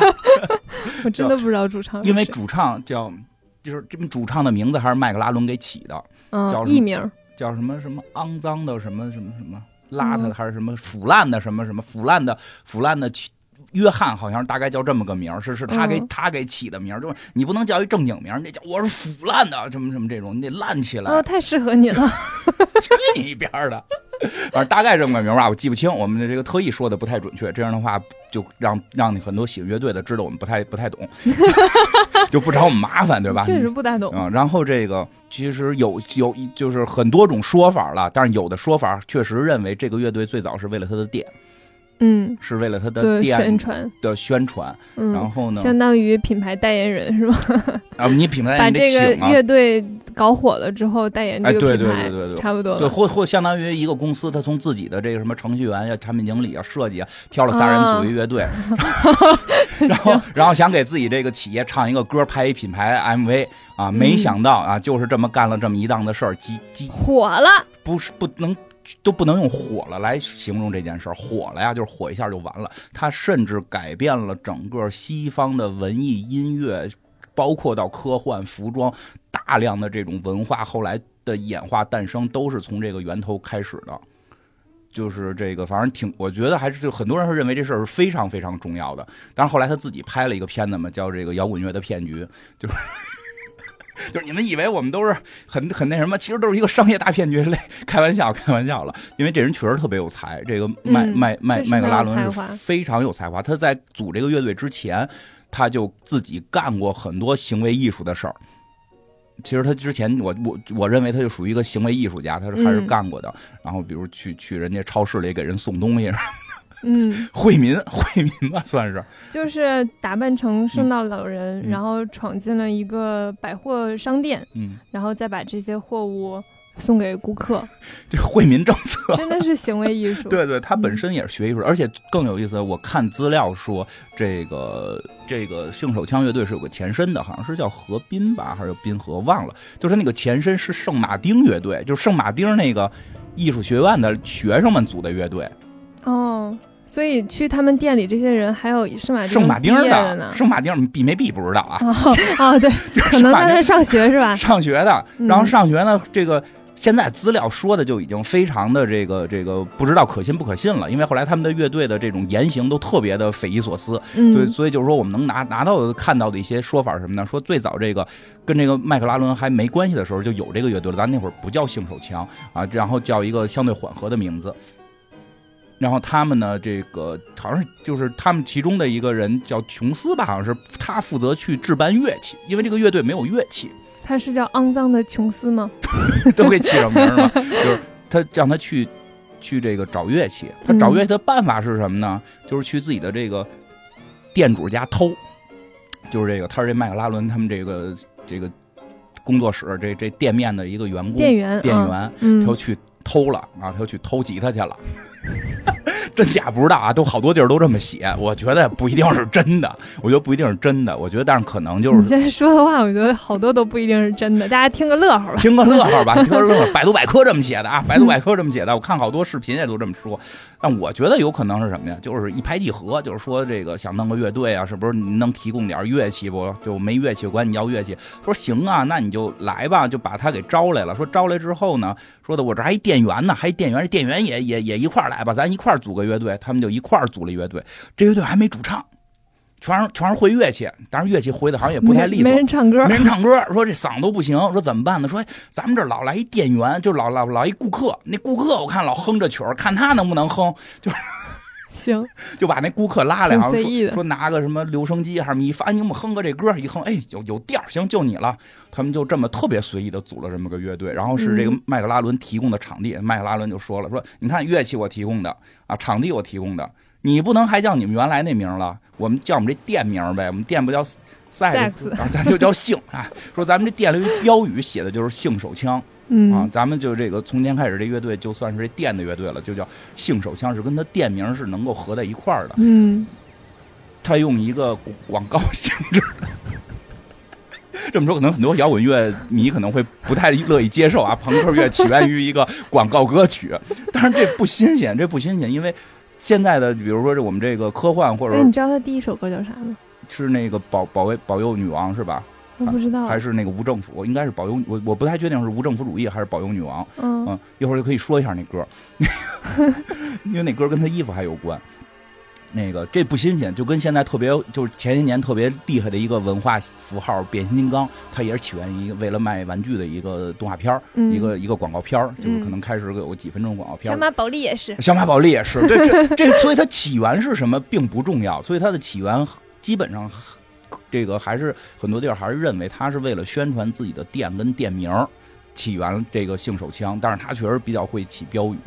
我真的不知道主唱，因为主唱叫就是这主唱的名字还是麦克拉伦给起的，叫艺名叫什么什么肮脏的什么什么什么邋遢的还是什么腐烂的什么什么腐烂的腐烂的。约翰好像大概叫这么个名儿，是是他给他给起的名儿，就是你不能叫一正经名儿，那叫我是腐烂的，什么什么这种，你得烂起来。哦，太适合你了，去你一边的。反正大概这么个名儿吧，我记不清，我们的这个特意说的不太准确，这样的话就让让你很多喜欢乐队的知道我们不太不太懂，就不找我们麻烦，对吧？确实不太懂啊。然后这个其实有有就是很多种说法了，但是有的说法确实认为这个乐队最早是为了他的店。嗯，是为了他的宣传。的宣传，然后呢，相当于品牌代言人是吧？啊，你品牌 把这个乐队搞火了之后，代言这个品牌，对对对对对，差不多。对，或或相当于一个公司，他从自己的这个什么程序员呀、产品经理啊、设计啊，挑了仨人组一乐队，然后然后想给自己这个企业唱一个歌，拍一品牌 MV 啊，没想到啊，就是这么干了这么一档子事儿，激激火了，不是不能。都不能用火了来形容这件事儿，火了呀，就是火一下就完了。他甚至改变了整个西方的文艺音乐，包括到科幻、服装，大量的这种文化后来的演化诞生，都是从这个源头开始的。就是这个，反正挺，我觉得还是就很多人是认为这事儿是非常非常重要的。但是后来他自己拍了一个片子嘛，叫这个《摇滚乐的骗局》，就是。就是你们以为我们都是很很那什么，其实都是一个商业大骗局类，开玩笑，开玩笑了。因为这人确实特别有才，这个麦麦麦麦克拉伦是非常有才华。他在组这个乐队之前，他就自己干过很多行为艺术的事儿。其实他之前，我我我认为他就属于一个行为艺术家，他是还是干过的。然后比如去去人家超市里给人送东西。嗯，惠民，惠民吧，算是，就是打扮成圣诞老人，然后闯进了一个百货商店，嗯，然后再把这些货物送给顾客，这惠民政策 真的是行为艺术。对对，它本身也是学艺术，而且更有意思。我看资料说，这个这个性手枪乐队是有个前身的，好像是叫河滨吧，还是滨河，忘了。就是那个前身是圣马丁乐队，就是圣马丁那个艺术学院的学生们组的乐队。哦。所以去他们店里这些人还有圣马圣马丁的呢，圣马丁毕没毕不知道啊。哦，对，可能在那上学是吧？上学的，然后上学呢，这个现在资料说的就已经非常的这个这个不知道可信不可信了，因为后来他们的乐队的这种言行都特别的匪夷所思。所以所以就是说，我们能拿拿到的看到的一些说法是什么呢？说最早这个跟这个麦克拉伦还没关系的时候就有这个乐队了，咱那会儿不叫性手枪啊，然后叫一个相对缓和的名字。然后他们呢，这个好像是就是他们其中的一个人叫琼斯吧，好像是他负责去置办乐器，因为这个乐队没有乐器。他是叫肮脏的琼斯吗？都给起上名了，就是他让他去去这个找乐器。他找乐器的办法是什么呢？就是去自己的这个店主家偷，就是这个他是这麦克拉伦他们这个这个工作室这这店面的一个员工店员店员，他就去偷了啊，他又去偷吉他去了。真假不知道啊，都好多地儿都这么写，我觉得不一定是真的，我觉得不一定是真的，我觉得但是可能就是你现在说的话，我觉得好多都不一定是真的，大家听个乐呵吧，听个乐呵吧，听个乐呵。百度百科这么写的啊，百度百科这么写的，我看好多视频也都这么说。但我觉得有可能是什么呀？就是一拍即合，就是说这个想弄个乐队啊，是不是你能提供点乐器不？就没乐器，管你要乐器。说行啊，那你就来吧，就把他给招来了。说招来之后呢，说的我这还一店员呢，还一店员，这店员也也也一块来吧，咱一块组个乐队。他们就一块组了乐队，这乐队还没主唱。全是全是会乐器，但是乐器会的好像也不太利索。没人唱歌，没人唱歌。说这嗓子都不行，说怎么办呢？说咱们这老来一店员，就老老老一顾客，那顾客我看老哼着曲儿，看他能不能哼。就行，就把那顾客拉来，随意说拿个什么留声机，还是一发，你给我们哼个这歌，一哼，哎，有有调，行，就你了。他们就这么特别随意的组了这么个乐队，然后是这个麦克拉伦提供的场地。麦克拉伦就说了，说你看乐器我提供的啊，场地我提供的。你不能还叫你们原来那名了？我们叫我们这店名呗。我们店不叫 sex，咱就叫性啊。说咱们这店里标语写的就是性手枪，啊，咱们就这个从前开始这乐队就算是这电的乐队了，就叫性手枪，是跟他店名是能够合在一块儿的。嗯，他用一个广告性质，这么说可能很多摇滚乐迷可能会不太乐意接受啊。朋克乐起源于一个广告歌曲，但是这不新鲜，这不新鲜，因为。现在的，比如说这我们这个科幻，或者你知道他第一首歌叫啥吗？是那个保保卫保佑女王是吧？我不知道。还是那个无政府？应该是保佑我，我不太确定是无政府主义还是保佑女王。嗯，一会儿就可以说一下那歌，因为那歌跟他衣服还有关。那个这不新鲜，就跟现在特别就是前些年特别厉害的一个文化符号变形金刚，它也是起源于一个为了卖玩具的一个动画片一个一个广告片就是可能开始有几分钟广告片小马宝莉也是，小马宝莉也是，对这这，所以它起源是什么并不重要，所以它的起源基本上这个还是很多地儿还是认为他是为了宣传自己的店跟店名起源这个性手枪，但是他确实比较会起标语，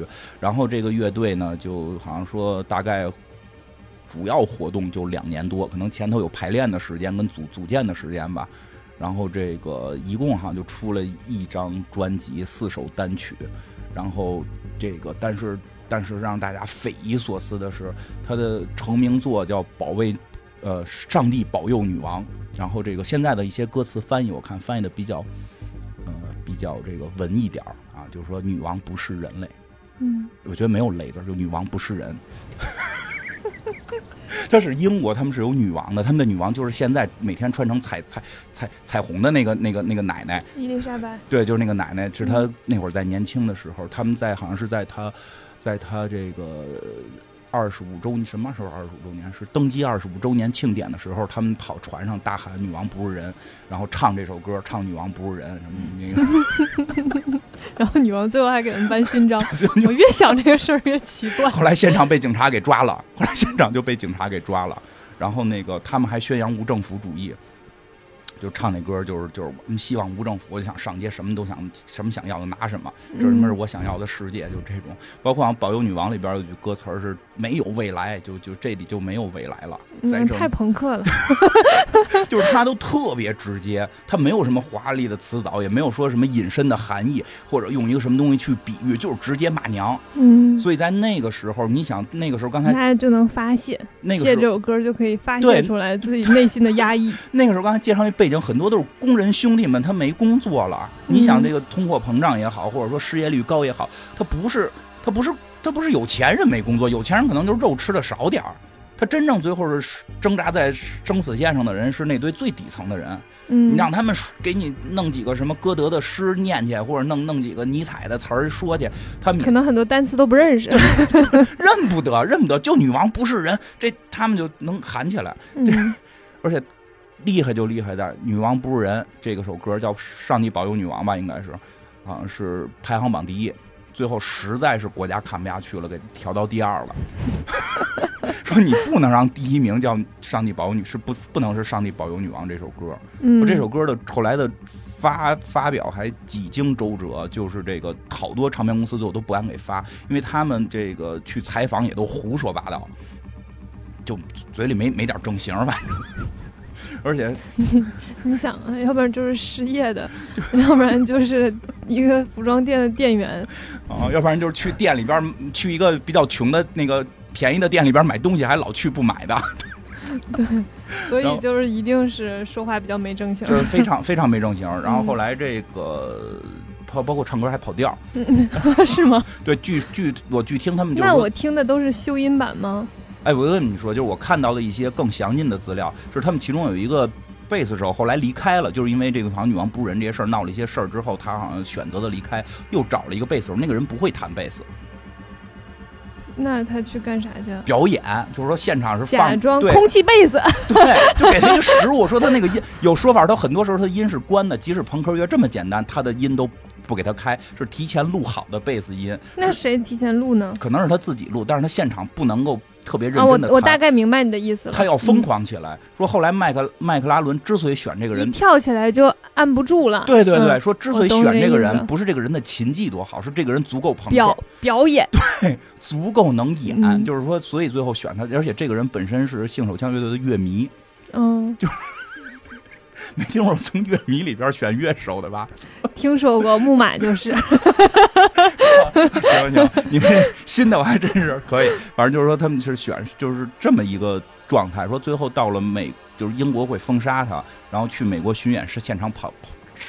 然后这个乐队呢就好像说大概。主要活动就两年多，可能前头有排练的时间跟组组建的时间吧，然后这个一共好像就出了一张专辑，四首单曲，然后这个但是但是让大家匪夷所思的是，他的成名作叫《保卫》，呃，上帝保佑女王，然后这个现在的一些歌词翻译，我看翻译的比较，呃，比较这个文艺点儿啊，就是说女王不是人类，嗯，我觉得没有雷字，就女王不是人。这是英国，他们是有女王的，他们的女王就是现在每天穿成彩彩彩彩虹的那个那个那个奶奶伊丽莎白。对，就是那个奶奶，是她那会儿在年轻的时候，他们在好像是在她，在她这个二十五周什么时候二十五周年？是登基二十五周年庆典的时候，他们跑船上大喊“女王不是人”，然后唱这首歌，唱“女王不是人”什么那个。然后女王最后还给他们颁勋章。我越想这个事儿越奇怪。后来现场被警察给抓了，后来现场就被警察给抓了。然后那个他们还宣扬无政府主义。就唱那歌，就是就是我们希望无政府，我就想上街，什么都想，什么想要的拿什么，这什么是我想要的世界，就这种。包括《保佑女王》里边有句歌词是“没有未来”，就就这里就没有未来了。嗯，太朋克了。就是他都特别直接，他没有什么华丽的词藻，也没有说什么隐身的含义，或者用一个什么东西去比喻，就是直接骂娘。嗯。所以在那个时候，你想那个时候刚才大家就能发泄，那个借这首歌就可以发泄出来自己内心的压抑。那个时候刚才介绍那背。背景很多都是工人兄弟们，他没工作了。你想，这个通货膨胀也好，或者说失业率高也好，他不是他不是他不是有钱人没工作，有钱人可能就是肉吃的少点儿。他真正最后是挣扎在生死线上的人，是那堆最底层的人。嗯，你让他们给你弄几个什么歌德的诗念去，或者弄弄几个尼采的词儿说去，他们可能很多单词都不认识，认不得，认不得。就女王不是人，这他们就能喊起来。嗯，而且。厉害就厉害在《女王不是人》这个首歌叫《上帝保佑女王》吧，应该是，好像是排行榜第一。最后实在是国家看不下去了，给调到第二了。说你不能让第一名叫《上帝保佑女》，是不不能是《上帝保佑女王》这首歌。嗯，这首歌的后来的发发表还几经周折，就是这个好多唱片公司最后都不敢给发，因为他们这个去采访也都胡说八道，就嘴里没没点正形，反正。而且，你 你想啊，要不然就是失业的，要不然就是一个服装店的店员，啊，要不然就是去店里边去一个比较穷的那个便宜的店里边买东西，还老去不买的。对，所以就是一定是说话比较没正形，就是非常非常没正形。然后后来这个包包括唱歌还跑调，嗯 是吗？对，据据我据听他们，那我听的都是修音版吗？哎，我跟你说，就是我看到的一些更详尽的资料，是他们其中有一个贝斯手后来离开了，就是因为这个好像女王不是人这些事儿闹了一些事儿之后，他好像选择了离开，又找了一个贝斯手，那个人不会弹贝斯。那他去干啥去？表演，就是说现场是假装空气贝斯，对，就给他一个实物，说他那个音有说法，他很多时候他音是关的，即使朋克乐这么简单，他的音都不给他开，是提前录好的贝斯音。那谁提前录呢？可能是他自己录，但是他现场不能够。特别认真的，我我大概明白你的意思了。他要疯狂起来，说后来麦克麦克拉伦之所以选这个人，一跳起来就按不住了。对对对，说之所以选这个人，不是这个人的琴技多好，是这个人足够朋友，表表演，对，足够能演。就是说，所以最后选他，而且这个人本身是性手枪乐队的乐迷，嗯，就。没听说从乐迷里边选乐手的吧？听说过木马就是。行行，你们新的我还真是可以。反正就是说他们是选就是这么一个状态。说最后到了美，就是英国会封杀他，然后去美国巡演是现场跑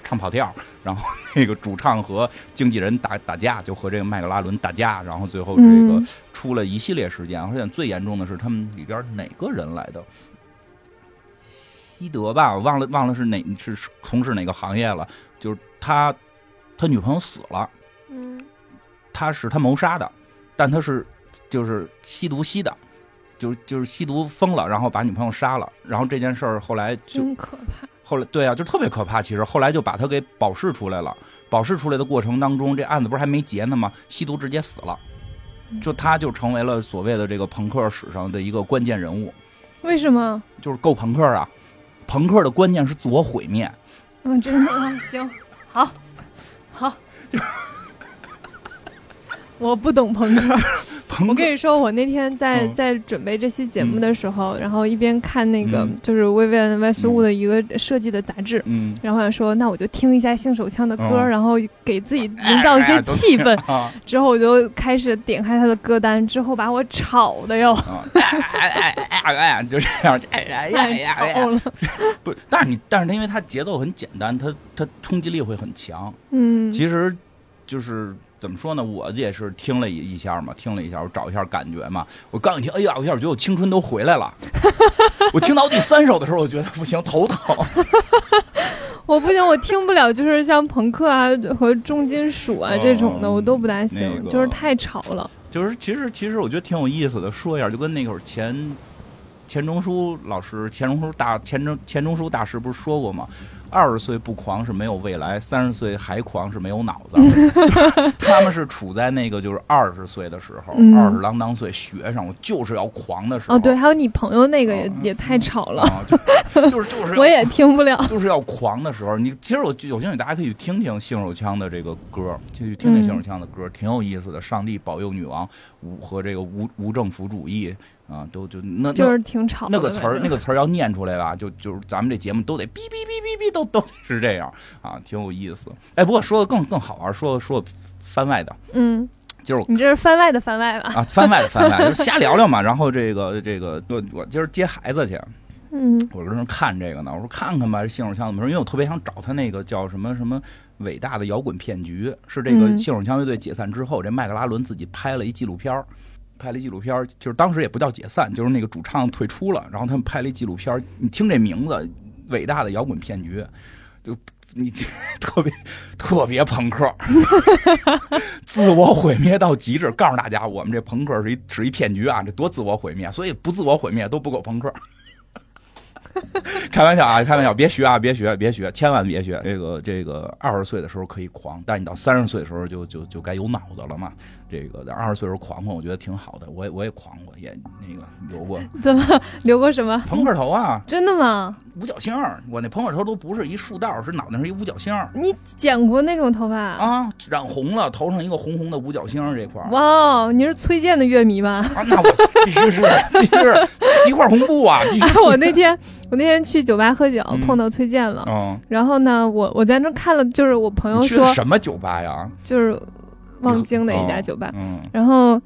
唱跑调，然后那个主唱和经纪人打打架，就和这个麦克拉伦打架，然后最后这个出了一系列事件。而且最严重的是他们里边哪个人来的？西德吧，我忘了忘了是哪是从事哪个行业了。就是他，他女朋友死了，嗯，他是他谋杀的，但他是就是吸毒吸的，就是就是吸毒疯了，然后把女朋友杀了。然后这件事儿后来就真可怕。后来对啊，就特别可怕。其实后来就把他给保释出来了。保释出来的过程当中，这案子不是还没结呢吗？吸毒直接死了，就他就成为了所谓的这个朋克史上的一个关键人物。为什么？就是够朋克啊。朋克的观念是自我毁灭。嗯，真的 行，好，好。我不懂朋克。我跟你说，我那天在在准备这期节目的时候，然后一边看那个就是薇薇安·斯乌的一个设计的杂志，嗯，然后想说，那我就听一下性手枪的歌，然后给自己营造一些气氛。之后我就开始点开他的歌单，之后把我吵的哟，哎哎哎，就这样，哎哎哎吵了。不，但是你，但是他因为他节奏很简单，他他冲击力会很强。嗯，其实就是。怎么说呢？我也是听了一一下嘛，听了一下，我找一下感觉嘛。我刚一听，哎呀，我一下我觉得我青春都回来了。我听到第三首的时候，我觉得不行，头疼。我不行，我听不了，就是像朋克啊和重金属啊这种的，我都不大行，就是太吵了。就是其实其实我觉得挺有意思的，说一下就跟那会儿钱钱钟书老师钱钟书大钱钟钱钟书大师不是说过吗？二十岁不狂是没有未来，三十岁还狂是没有脑子。他们是处在那个就是二十岁的时候，二十郎当岁学生，我就是要狂的时候。哦，对，还有你朋友那个也也太吵了，就是就是 我也听不了，就是要狂的时候。你其实我有兴趣，大家可以听听信手枪的这个歌，就去听听信手枪的歌，挺有意思的。上帝保佑女王无和这个无无政府主义。啊，都就那就是挺吵。那个词儿，那个词儿要念出来吧，就就是咱们这节目都得哔哔哔哔哔，都都是这样啊，挺有意思。哎，不过说的更更好玩，说说番外的，嗯，就是你这是番外的番外吧？啊，番外的番外，就瞎聊聊嘛。然后这个这个，我我今儿接孩子去，嗯，我搁那看这个呢，我说看看吧，这信手枪怎么说？因为我特别想找他那个叫什么什么伟大的摇滚骗局，是这个信手枪乐队解散之后，这麦克拉伦自己拍了一纪录片儿。拍了一纪录片就是当时也不叫解散，就是那个主唱退出了，然后他们拍了一纪录片你听这名字，《伟大的摇滚骗局》，就你 特别特别朋克，自我毁灭到极致，告诉大家，我们这朋克是一是一骗局啊，这多自我毁灭，所以不自我毁灭都不够朋克。开玩笑啊，开玩笑，别学啊，别学，别学，千万别学。这个这个，二十岁的时候可以狂，但你到三十岁的时候就就就该有脑子了嘛。这个在二十岁时候狂狂，我觉得挺好的。我也我也狂过，也那个留过。怎么留过什么？朋克头啊！真的吗？五角星，我那朋克头都不是一竖道，是脑袋是一五角星。你剪过那种头发啊？染红了，头上一个红红的五角星这块。哇，你是崔健的乐迷吧？啊，那我必须是，必须是一块红布啊必须！我那天我那天去酒吧喝酒，碰到崔健了。嗯。然后呢，我我在那看了，就是我朋友说什么酒吧呀？就是。望京的一家酒吧，然后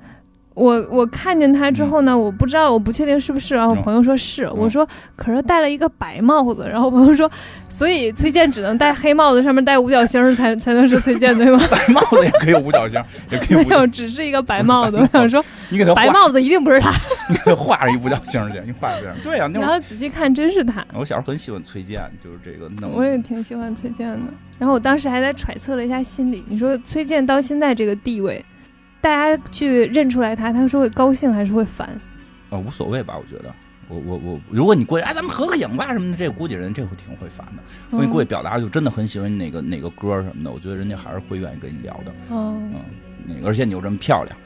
我我看见他之后呢，我不知道，我不确定是不是。然后我朋友说是，我说可是戴了一个白帽子。然后朋友说，所以崔健只能戴黑帽子，上面戴五角星才才能是崔健，对吗？白帽子也可以有五角星，也可以 没有，只是一个白帽子。我想说，你给他白帽子一定不是他，你给他画上一五角星去，你画上对呀。然后仔细看，真是他。我小时候很喜欢崔健，就是这个。我也挺喜欢崔健的。然后我当时还在揣测了一下心理，你说崔健到现在这个地位。大家去认出来他，他是会高兴还是会烦？啊，无所谓吧，我觉得。我我我，如果你过去，哎，咱们合个影吧什么的，这估计人这会挺会烦的。如果你过去表达就真的很喜欢哪个哪个歌什么的，我觉得人家还是会愿意跟你聊的。嗯，那个，而且你又这么漂亮。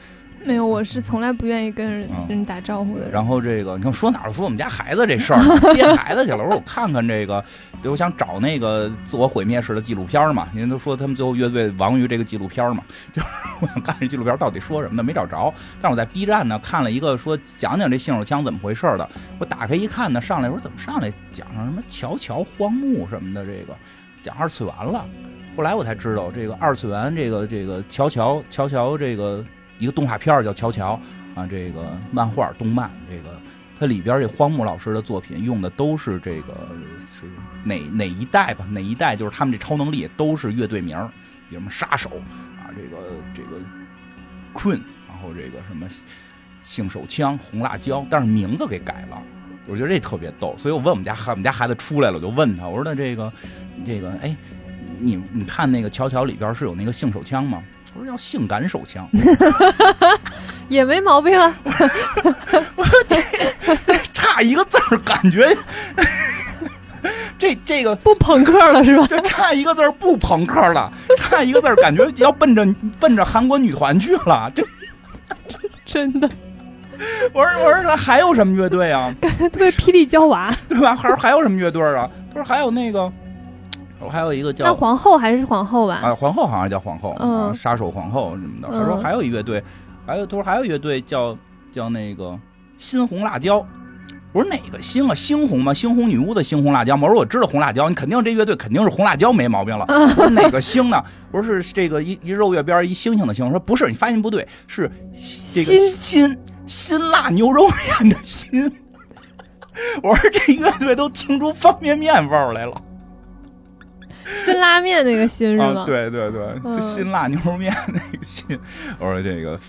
没有，我是从来不愿意跟人人打招呼的。然后这个，你看说哪儿说我们家孩子这事儿，接孩子去了。我说我看看这个，对，我想找那个自我毁灭式的纪录片嘛。人都说他们最后乐队亡于这个纪录片嘛，就是我想看这纪录片到底说什么的，没找着。但我在 B 站呢看了一个说讲讲这信手枪怎么回事的。我打开一看呢，上来说怎么上来讲上什么乔乔荒木什么的，这个讲二次元了。后来我才知道，这个二次元，这个这个乔乔乔乔这个。一个动画片叫《乔乔》，啊，这个漫画动漫，这个它里边这荒木老师的作品用的都是这个是哪哪一代吧？哪一代就是他们这超能力都是乐队名比什么杀手啊，这个这个 Queen，然后这个什么性手枪、红辣椒，但是名字给改了，我觉得这特别逗。所以我问我们家孩我们家孩子出来了，我就问他，我说那这个这个哎，你你看那个《乔乔》里边是有那个性手枪吗？不是叫性感手枪，也没毛病啊。我这差一个字儿，感觉这这个不朋克了是吧？就差一个字儿不朋克了，差一个字儿，感觉要奔着奔着韩国女团去了。这 真的，我说我说还有什么乐队啊？感觉特别霹雳娇娃，对吧？还还有什么乐队啊？他说还有那个。我还有一个叫那皇后还是皇后吧？啊，皇后好像叫皇后，嗯，杀手皇后什么的。他说还有一乐队，还有他说还有乐队叫叫那个猩红辣椒。我说哪个猩啊？猩红吗？猩红女巫的猩红辣椒吗？我说我知道红辣椒，你肯定这乐队肯定是红辣椒没毛病了。我说哪个猩呢？我说是这个一一肉月边一星星的星。我说不是，你发音不对，是这个辛辛辣牛肉面的辛。我说这乐队都听出方便面味儿来了。辛拉面那个辛是吗？对对对，辛辣牛肉面那个辛。我说这个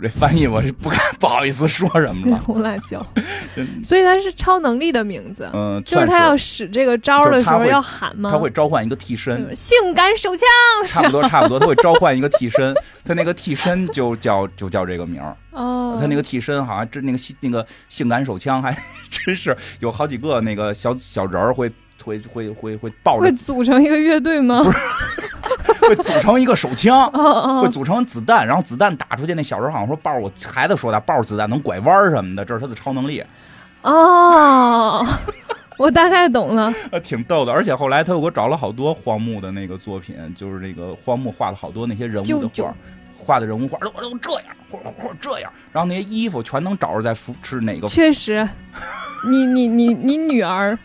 这翻译我是不敢 不好意思说什么了。红辣椒，所以它是超能力的名字。嗯，就是他要使这个招的时候要喊吗？他会召唤一个替身，性感手枪。差不多，差不多，他会召唤一个替身，他那个替身就叫就叫这个名儿。哦，他那个替身好像这那个性那个性感手枪还真是有好几个那个小小人儿会会会会会抱着，会组成一个乐队吗？不是。会组成一个手枪，会组成子弹，然后子弹打出去，那小时候好像说抱着我孩子说的，抱着子弹能拐弯什么的，这是他的超能力。哦，我大概懂了，挺逗的。而且后来他又给我找了好多荒木的那个作品，就是那个荒木画了好多那些人物的画，画的人物画都都这样，或或或这样，然后那些衣服全能找着在服是哪个。确实，你你你你女儿。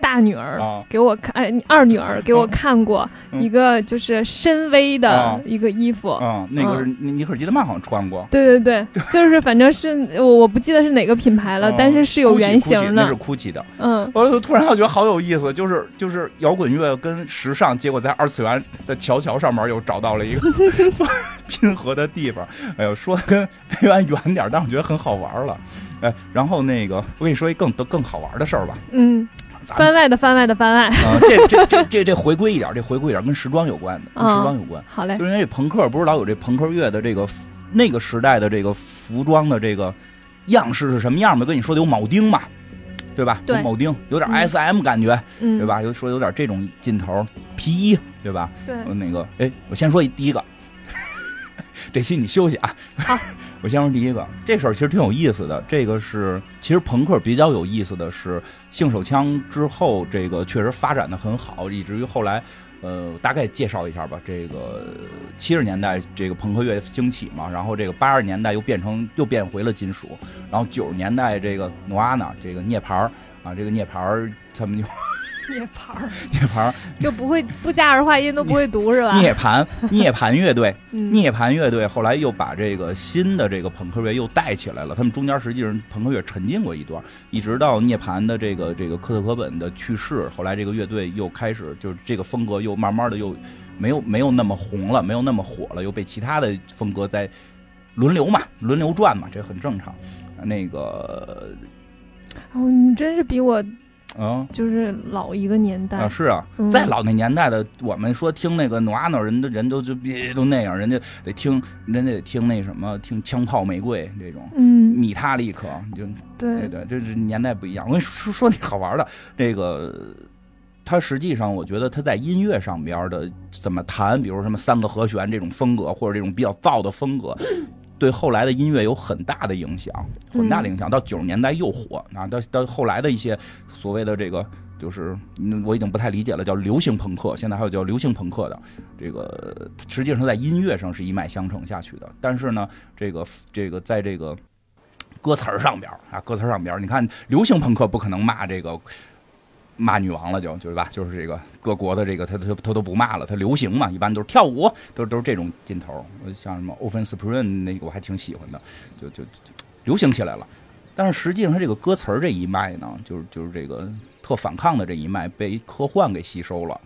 大女儿给我看，哎，二女儿给我看过一个就是深 V 的一个衣服，嗯，那个是尼可基德曼好像穿过，对对对，就是反正是我我不记得是哪个品牌了，但是是有原型的，那是 GUCCI 的，嗯，我突然我觉得好有意思，就是就是摇滚乐跟时尚，结果在二次元的桥桥上面又找到了一个 拼合的地方，哎呦，说的跟台湾远点，但我觉得很好玩了，哎，然后那个我跟你说一更更好玩的事儿吧，嗯。番外的番外的番外啊，这这这这这回归一点，这回归一点跟时装有关的，跟时装有关。好嘞，就是因为朋克不是老有这朋克乐的这个那个时代的这个服装的这个样式是什么样吗？跟你说的有铆钉嘛，对吧？对，铆钉有点 S M 感觉，对吧？有说有点这种劲头，皮衣，对吧？对，那个，哎，我先说第一个，这期你休息啊。好。我先说第一个，这事儿其实挺有意思的。这个是其实朋克比较有意思的是，性手枪之后，这个确实发展的很好，以至于后来，呃，大概介绍一下吧。这个七十年代这个朋克乐兴起嘛，然后这个八十年代又变成又变回了金属，然后九十年代这个诺阿娜这个涅槃啊，这个涅槃他们就。涅槃，涅槃就不会不加儿化音都不会读是吧？涅槃，涅槃乐队，涅槃乐队后来又把这个新的这个朋克乐又带起来了。他们中间实际上朋克乐沉浸过一段，一直到涅槃的这个这个科特·科本的去世，后来这个乐队又开始就是这个风格又慢慢的又没有没有那么红了，没有那么火了，又被其他的风格在轮流嘛，轮流转嘛，这很正常。那个，哦，你真是比我。嗯，就是老一个年代啊，是啊，再老那年代的，我们说听那个诺阿诺人的人都就别都那样，人家得听，人家得听那什么，听枪炮玫瑰这种，嗯，米塔利克，就对对，这是年代不一样。我跟你说说那好玩的，这个他实际上我觉得他在音乐上边的怎么弹，比如什么三个和弦这种风格，或者这种比较燥的风格。对后来的音乐有很大的影响，很大的影响。到九十年代又火啊，到到后来的一些所谓的这个，就是我已经不太理解了，叫流行朋克。现在还有叫流行朋克的，这个实际上在音乐上是一脉相承下去的。但是呢，这个这个在这个歌词儿上边啊，歌词上边你看流行朋克不可能骂这个。骂女王了就就是吧，就是这个各国的这个他他他都不骂了，他流行嘛，一般都是跳舞，都都是这种劲头。像什么 Offenspring 那个我还挺喜欢的，就就就流行起来了。但是实际上他这个歌词这一脉呢，就是就是这个特反抗的这一脉被科幻给吸收了。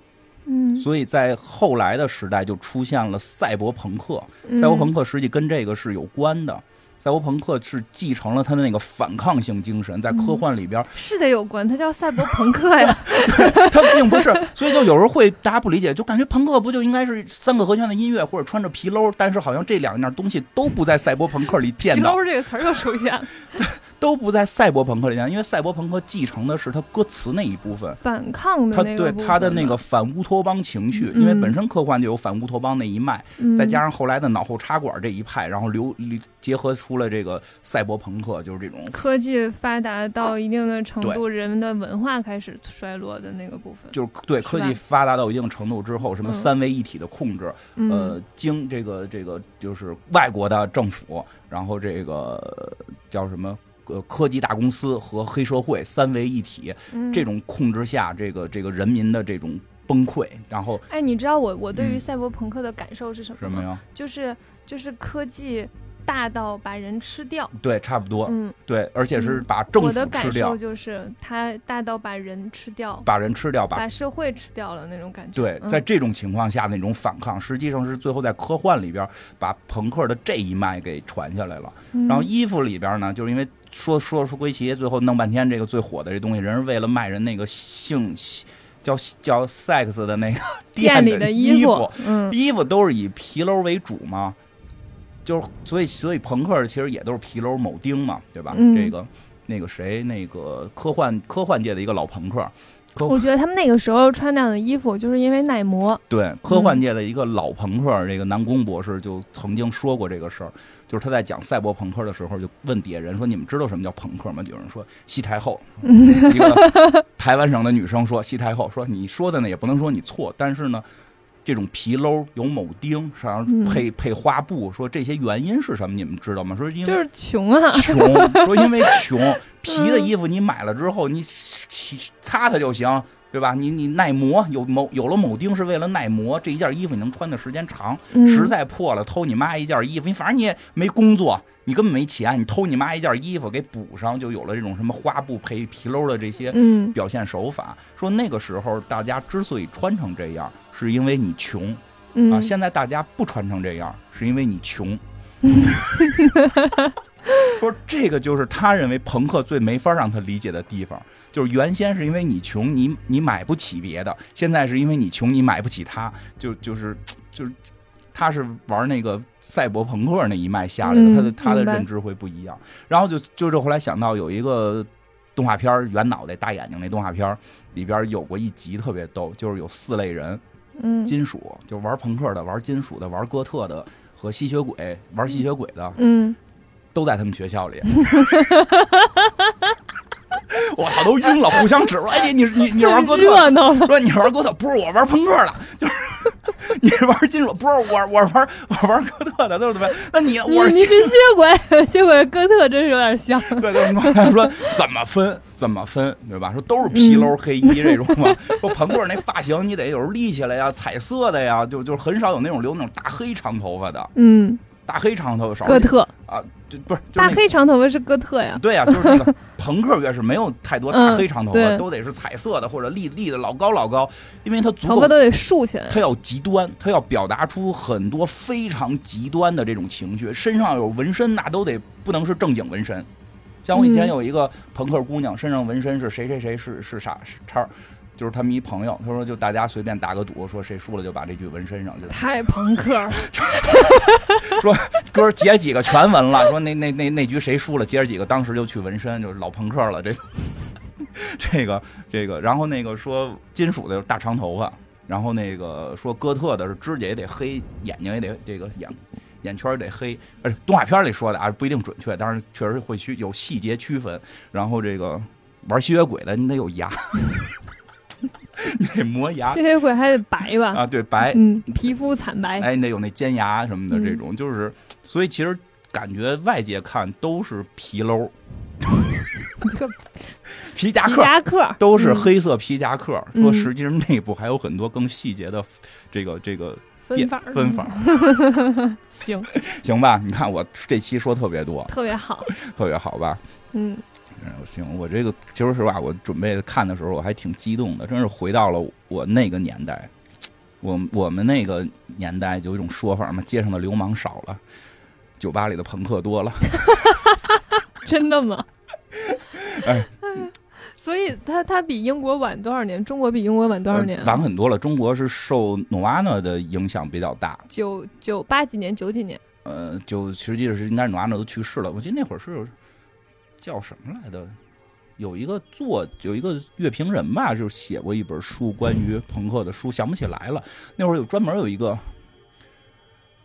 嗯，所以在后来的时代就出现了赛博朋克，赛博朋克实际跟这个是有关的。赛博朋克是继承了他的那个反抗性精神，在科幻里边是得有关，他叫赛博朋克呀。他并不是，所以就有时候会大家不理解，就感觉朋克不就应该是三个和弦的音乐或者穿着皮褛，但是好像这两样东西都不在赛博朋克里见到。皮褛这个词儿又出现了。都不在赛博朋克里面，因为赛博朋克继承的是他歌词那一部分。反抗的他，对他的那个反乌托邦情绪，因为本身科幻就有反乌托邦那一脉，再加上后来的脑后插管这一派，然后流结合出了这个赛博朋克，就是这种。科技发达到一定的程度，人们的文化开始衰落的那个部分，就是对科技发达到一定程度之后，什么三位一体的控制，呃，经这个这个就是外国的政府，然后这个叫什么？呃，科技大公司和黑社会三位一体，这种控制下，这个这个人民的这种崩溃，然后，哎，你知道我我对于赛博朋克的感受是什么？什么呀？就是就是科技大到把人吃掉。对，差不多。嗯，对，而且是把政府吃掉。我的感受就是它大到把人吃掉，把人吃掉，把社会吃掉了那种感觉。对，在这种情况下那种反抗，实际上是最后在科幻里边把朋克的这一脉给传下来了。然后衣服里边呢，就是因为说说说归齐，最后弄半天这个最火的这东西，人是为了卖人那个性。叫叫 sex 的那个 店里的衣服，衣服都是以皮褛为主嘛，就是所以所以朋克其实也都是皮褛铆钉嘛，对吧？这个那个谁，那个科幻科幻界的一个老朋克，我觉得他们那个时候穿那样的衣服，就是因为耐磨。对，科幻界的一个老朋克，这个南宫博士就曾经说过这个事儿。就是他在讲赛博朋克的时候，就问底下人说：“你们知道什么叫朋克吗？”有人说：“西太后。”一个台湾省的女生说：“西太后说你说的呢，也不能说你错，但是呢，这种皮褛有铆钉，上配配花布，说这些原因是什么？你们知道吗？说因为就是穷啊，穷。说因为穷，皮的衣服你买了之后，你洗擦它就行。”对吧？你你耐磨，有某有了铆钉是为了耐磨，这一件衣服你能穿的时间长。实在破了，偷你妈一件衣服，你反正你也没工作，你根本没钱，你偷你妈一件衣服给补上，就有了这种什么花布配皮褛的这些表现手法。说那个时候大家之所以穿成这样，是因为你穷啊。现在大家不穿成这样，是因为你穷。说这个就是他认为朋克最没法让他理解的地方。就是原先是因为你穷，你你买不起别的；现在是因为你穷，你买不起他。就就是就是，他是玩那个赛博朋克那一脉下来的，他的他的认知会不一样。然后就就是后来想到有一个动画片圆脑袋大眼睛那动画片里边有过一集特别逗，就是有四类人，嗯，金属就玩朋克的、玩金属的、玩哥特的和吸血鬼玩吸血鬼的，嗯，都在他们学校里。我操，都晕了，互相指说：“哎，你你你玩哥特？说你玩哥特，不是我玩朋克的，就是 你是玩金属，不是我我玩我玩哥特的，都是怎么？那你我你是吸血鬼，吸血鬼哥特真是有点像。对对，说怎么分怎么分，对吧？说都是皮褛黑衣这种嘛。说朋克那发型你得有时候立起来呀，彩色的呀，就就很少有那种留那种大黑长头发的。嗯。大黑长头少哥特啊，就不是大黑长头发是哥特呀？对呀，就是那个朋克乐是没有太多大黑长头发，都得是彩色的或者立立的老高老高，因为它头发都得竖起来，它要极端，它要表达出很多非常极端的这种情绪，身上有纹身那都得不能是正经纹身，像我以前有一个朋克姑娘，身上纹身是谁谁谁是是啥叉。就是他们一朋友，他说就大家随便打个赌，说谁输了就把这句纹身上。去太朋克了。说哥儿姐几个全纹了，说那那那那局谁输了，姐儿几个当时就去纹身，就是老朋克了。这 这个这个，然后那个说金属的大长头发，然后那个说哥特的是指甲也得黑，眼睛也得这个眼眼圈也得黑，而且动画片里说的啊不一定准确，但是确实会区有细节区分。然后这个玩吸血鬼的你得有牙。你得磨牙，吸血鬼还得白吧？啊，对，白，嗯，皮肤惨白。哎，你得有那尖牙什么的，这种就是，所以其实感觉外界看都是皮褛，皮夹克，皮夹克都是黑色皮夹克。说实际上内部还有很多更细节的这个这个分法分法。行行吧，你看我这期说特别多，特别好，特别好吧？嗯。嗯，行，我这个其实实话，我准备看的时候我还挺激动的，真是回到了我那个年代。我我们那个年代就有一种说法嘛，街上的流氓少了，酒吧里的朋克多了。真的吗？哎，所以他他比英国晚多少年？中国比英国晚多少年？晚很多了。中国是受努瓦纳的影响比较大。九九八几年，九几年？呃，就实际是应该努瓦纳都去世了。我记得那会儿是。叫什么来的？有一个作，有一个乐评人吧，就是写过一本书，关于朋克的书，想不起来了。那会儿有专门有一个，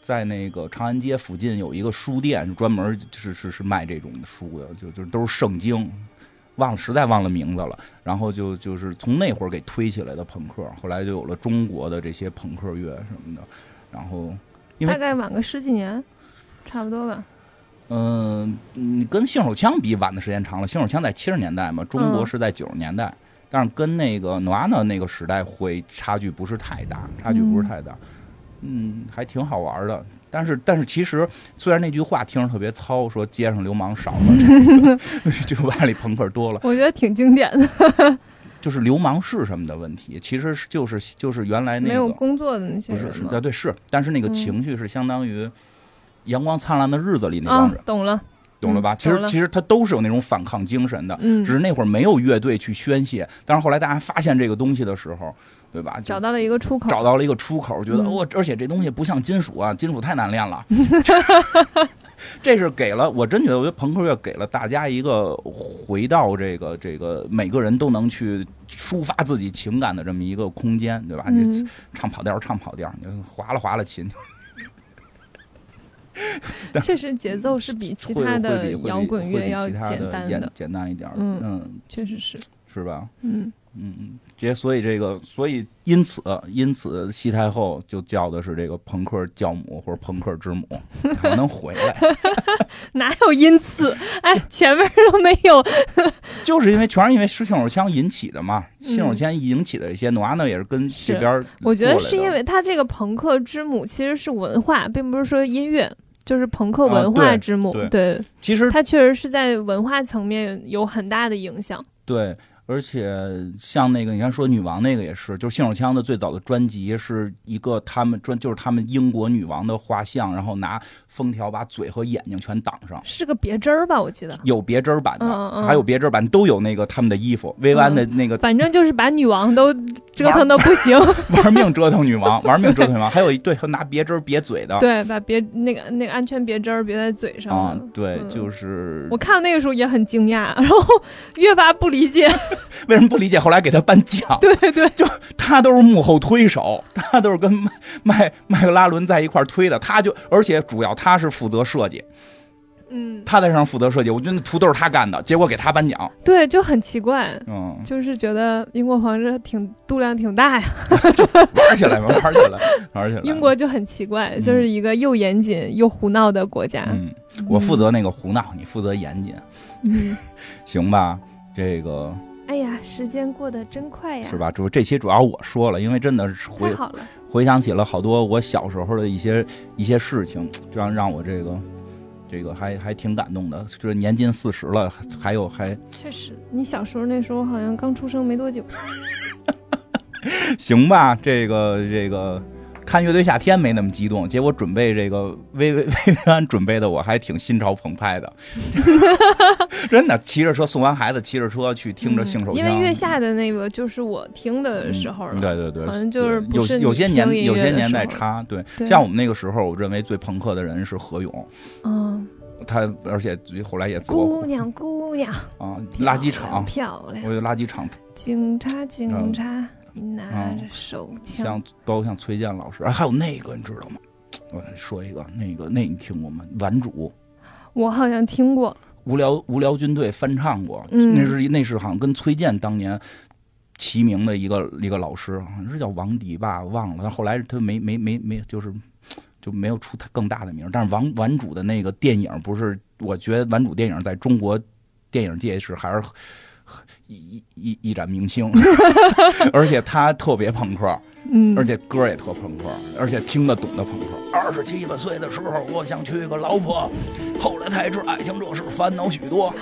在那个长安街附近有一个书店，专门是是是卖这种书的，就就都是圣经，忘了实在忘了名字了。然后就就是从那会儿给推起来的朋克，后来就有了中国的这些朋克乐什么的。然后大概晚个十几年，差不多吧。嗯，你跟性手枪比晚的时间长了。性手枪在七十年代嘛，中国是在九十年代，但是跟那个诺瓦纳那个时代会差距不是太大，差距不是太大。嗯，还挺好玩的。但是，但是其实，虽然那句话听着特别糙，说街上流氓少了，酒吧里朋克多了，我觉得挺经典的。就是流氓是什么的问题，其实是就是就是原来那个没有工作的那些人，是是啊，对是，但是那个情绪是相当于阳光灿烂的日子里那帮人，懂了，懂了吧？其实其实他都是有那种反抗精神的，只是那会儿没有乐队去宣泄，但是后来大家发现这个东西的时候。对吧？找到了一个出口，找到了一个出口，觉得我，而且这东西不像金属啊，金属太难练了。这是给了我，真觉得我觉得朋克乐给了大家一个回到这个这个每个人都能去抒发自己情感的这么一个空间，对吧？你唱跑调唱跑调，你划拉划拉琴。确实节奏是比其他的摇滚乐要简单的简单一点。嗯，确实是，是吧？嗯。嗯嗯，这所以这个，所以因此因此，西太后就叫的是这个朋克教母或者朋克之母，她能回来？哪有因此？哎，前面都没有，就是因为全是因为是信手枪引起的嘛。信手枪引起的一些，诺呢也是跟这边。我觉得是因为他这个朋克之母其实是文化，并不是说音乐，就是朋克文化之母。对，其实它确实是在文化层面有很大的影响。对。而且像那个，你看说女王那个也是，就是信手枪的最早的专辑是一个他们专，就是他们英国女王的画像，然后拿。封条把嘴和眼睛全挡上，是个别针儿吧？我记得有别针儿版的，还有别针儿版都有那个他们的衣服，薇安的那个，反正就是把女王都折腾的不行，玩命折腾女王，玩命折腾女王。还有一对拿别针儿别嘴的，对，把别那个那个安全别针儿别在嘴上。啊，对，就是我看到那个时候也很惊讶，然后 越发不理解 为什么不理解。后来给他颁奖，对对，就他都是幕后推手，他都是跟麦麦麦克拉伦在一块推的，他就而且主要他。他是负责设计，嗯，他在上负责设计，我觉得那图都是他干的，结果给他颁奖，对，就很奇怪，嗯，就是觉得英国皇室挺度量挺大呀，玩起来嘛，玩起来，玩起来。英国就很奇怪，就是一个又严谨又胡闹的国家。嗯，我负责那个胡闹，你负责严谨，嗯，行吧，这个。哎呀，时间过得真快呀！是吧？主这期主要我说了，因为真的是回回想起了好多我小时候的一些一些事情，这样让我这个这个还还挺感动的。就是年近四十了，还有还确实，你小时候那时候好像刚出生没多久。行吧，这个这个。看乐队夏天没那么激动，结果准备这个薇薇薇安准备的我还挺心潮澎湃的，真的骑着车送完孩子，骑着车去听着性手枪。因为月下的那个就是我听的时候了，对对对，好像就是有有些年有些年代差，对，像我们那个时候，我认为最朋克的人是何勇，嗯，他而且后来也姑娘姑娘。啊，垃圾场。漂亮，我有垃圾场，警察警察。拿着手枪，像包括像崔健老师，还有那个你知道吗？我说一个，那个那你听过吗？顽主，我好像听过。无聊无聊军队翻唱过，那是那是好像跟崔健当年齐名的一个一个老师，好像是叫王迪吧，忘了。但后来他没没没没，就是就没有出他更大的名。但是王顽主的那个电影，不是？我觉得顽主电影在中国电影界是还是。一一一盏明星，而且他特别朋克，嗯，而且歌也特朋克，而且听得懂的朋克。二十七八岁的时候，我想娶个老婆，后来才知爱情这事烦恼许多。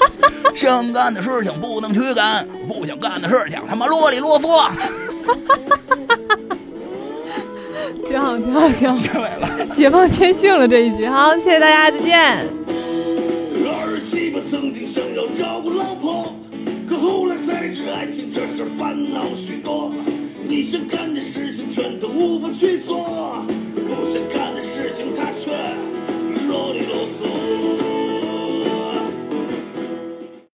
想干的事情不能去干，不想干的事情他妈啰里啰嗦。挺好，挺好，挺好。结尾了，解放天性了这一集，好，谢谢大家，再见。二十七八曾经想要找个老婆。在这爱情这事烦恼许多，你想干的事情全都无法去做，不想干的事情它却啰里啰嗦。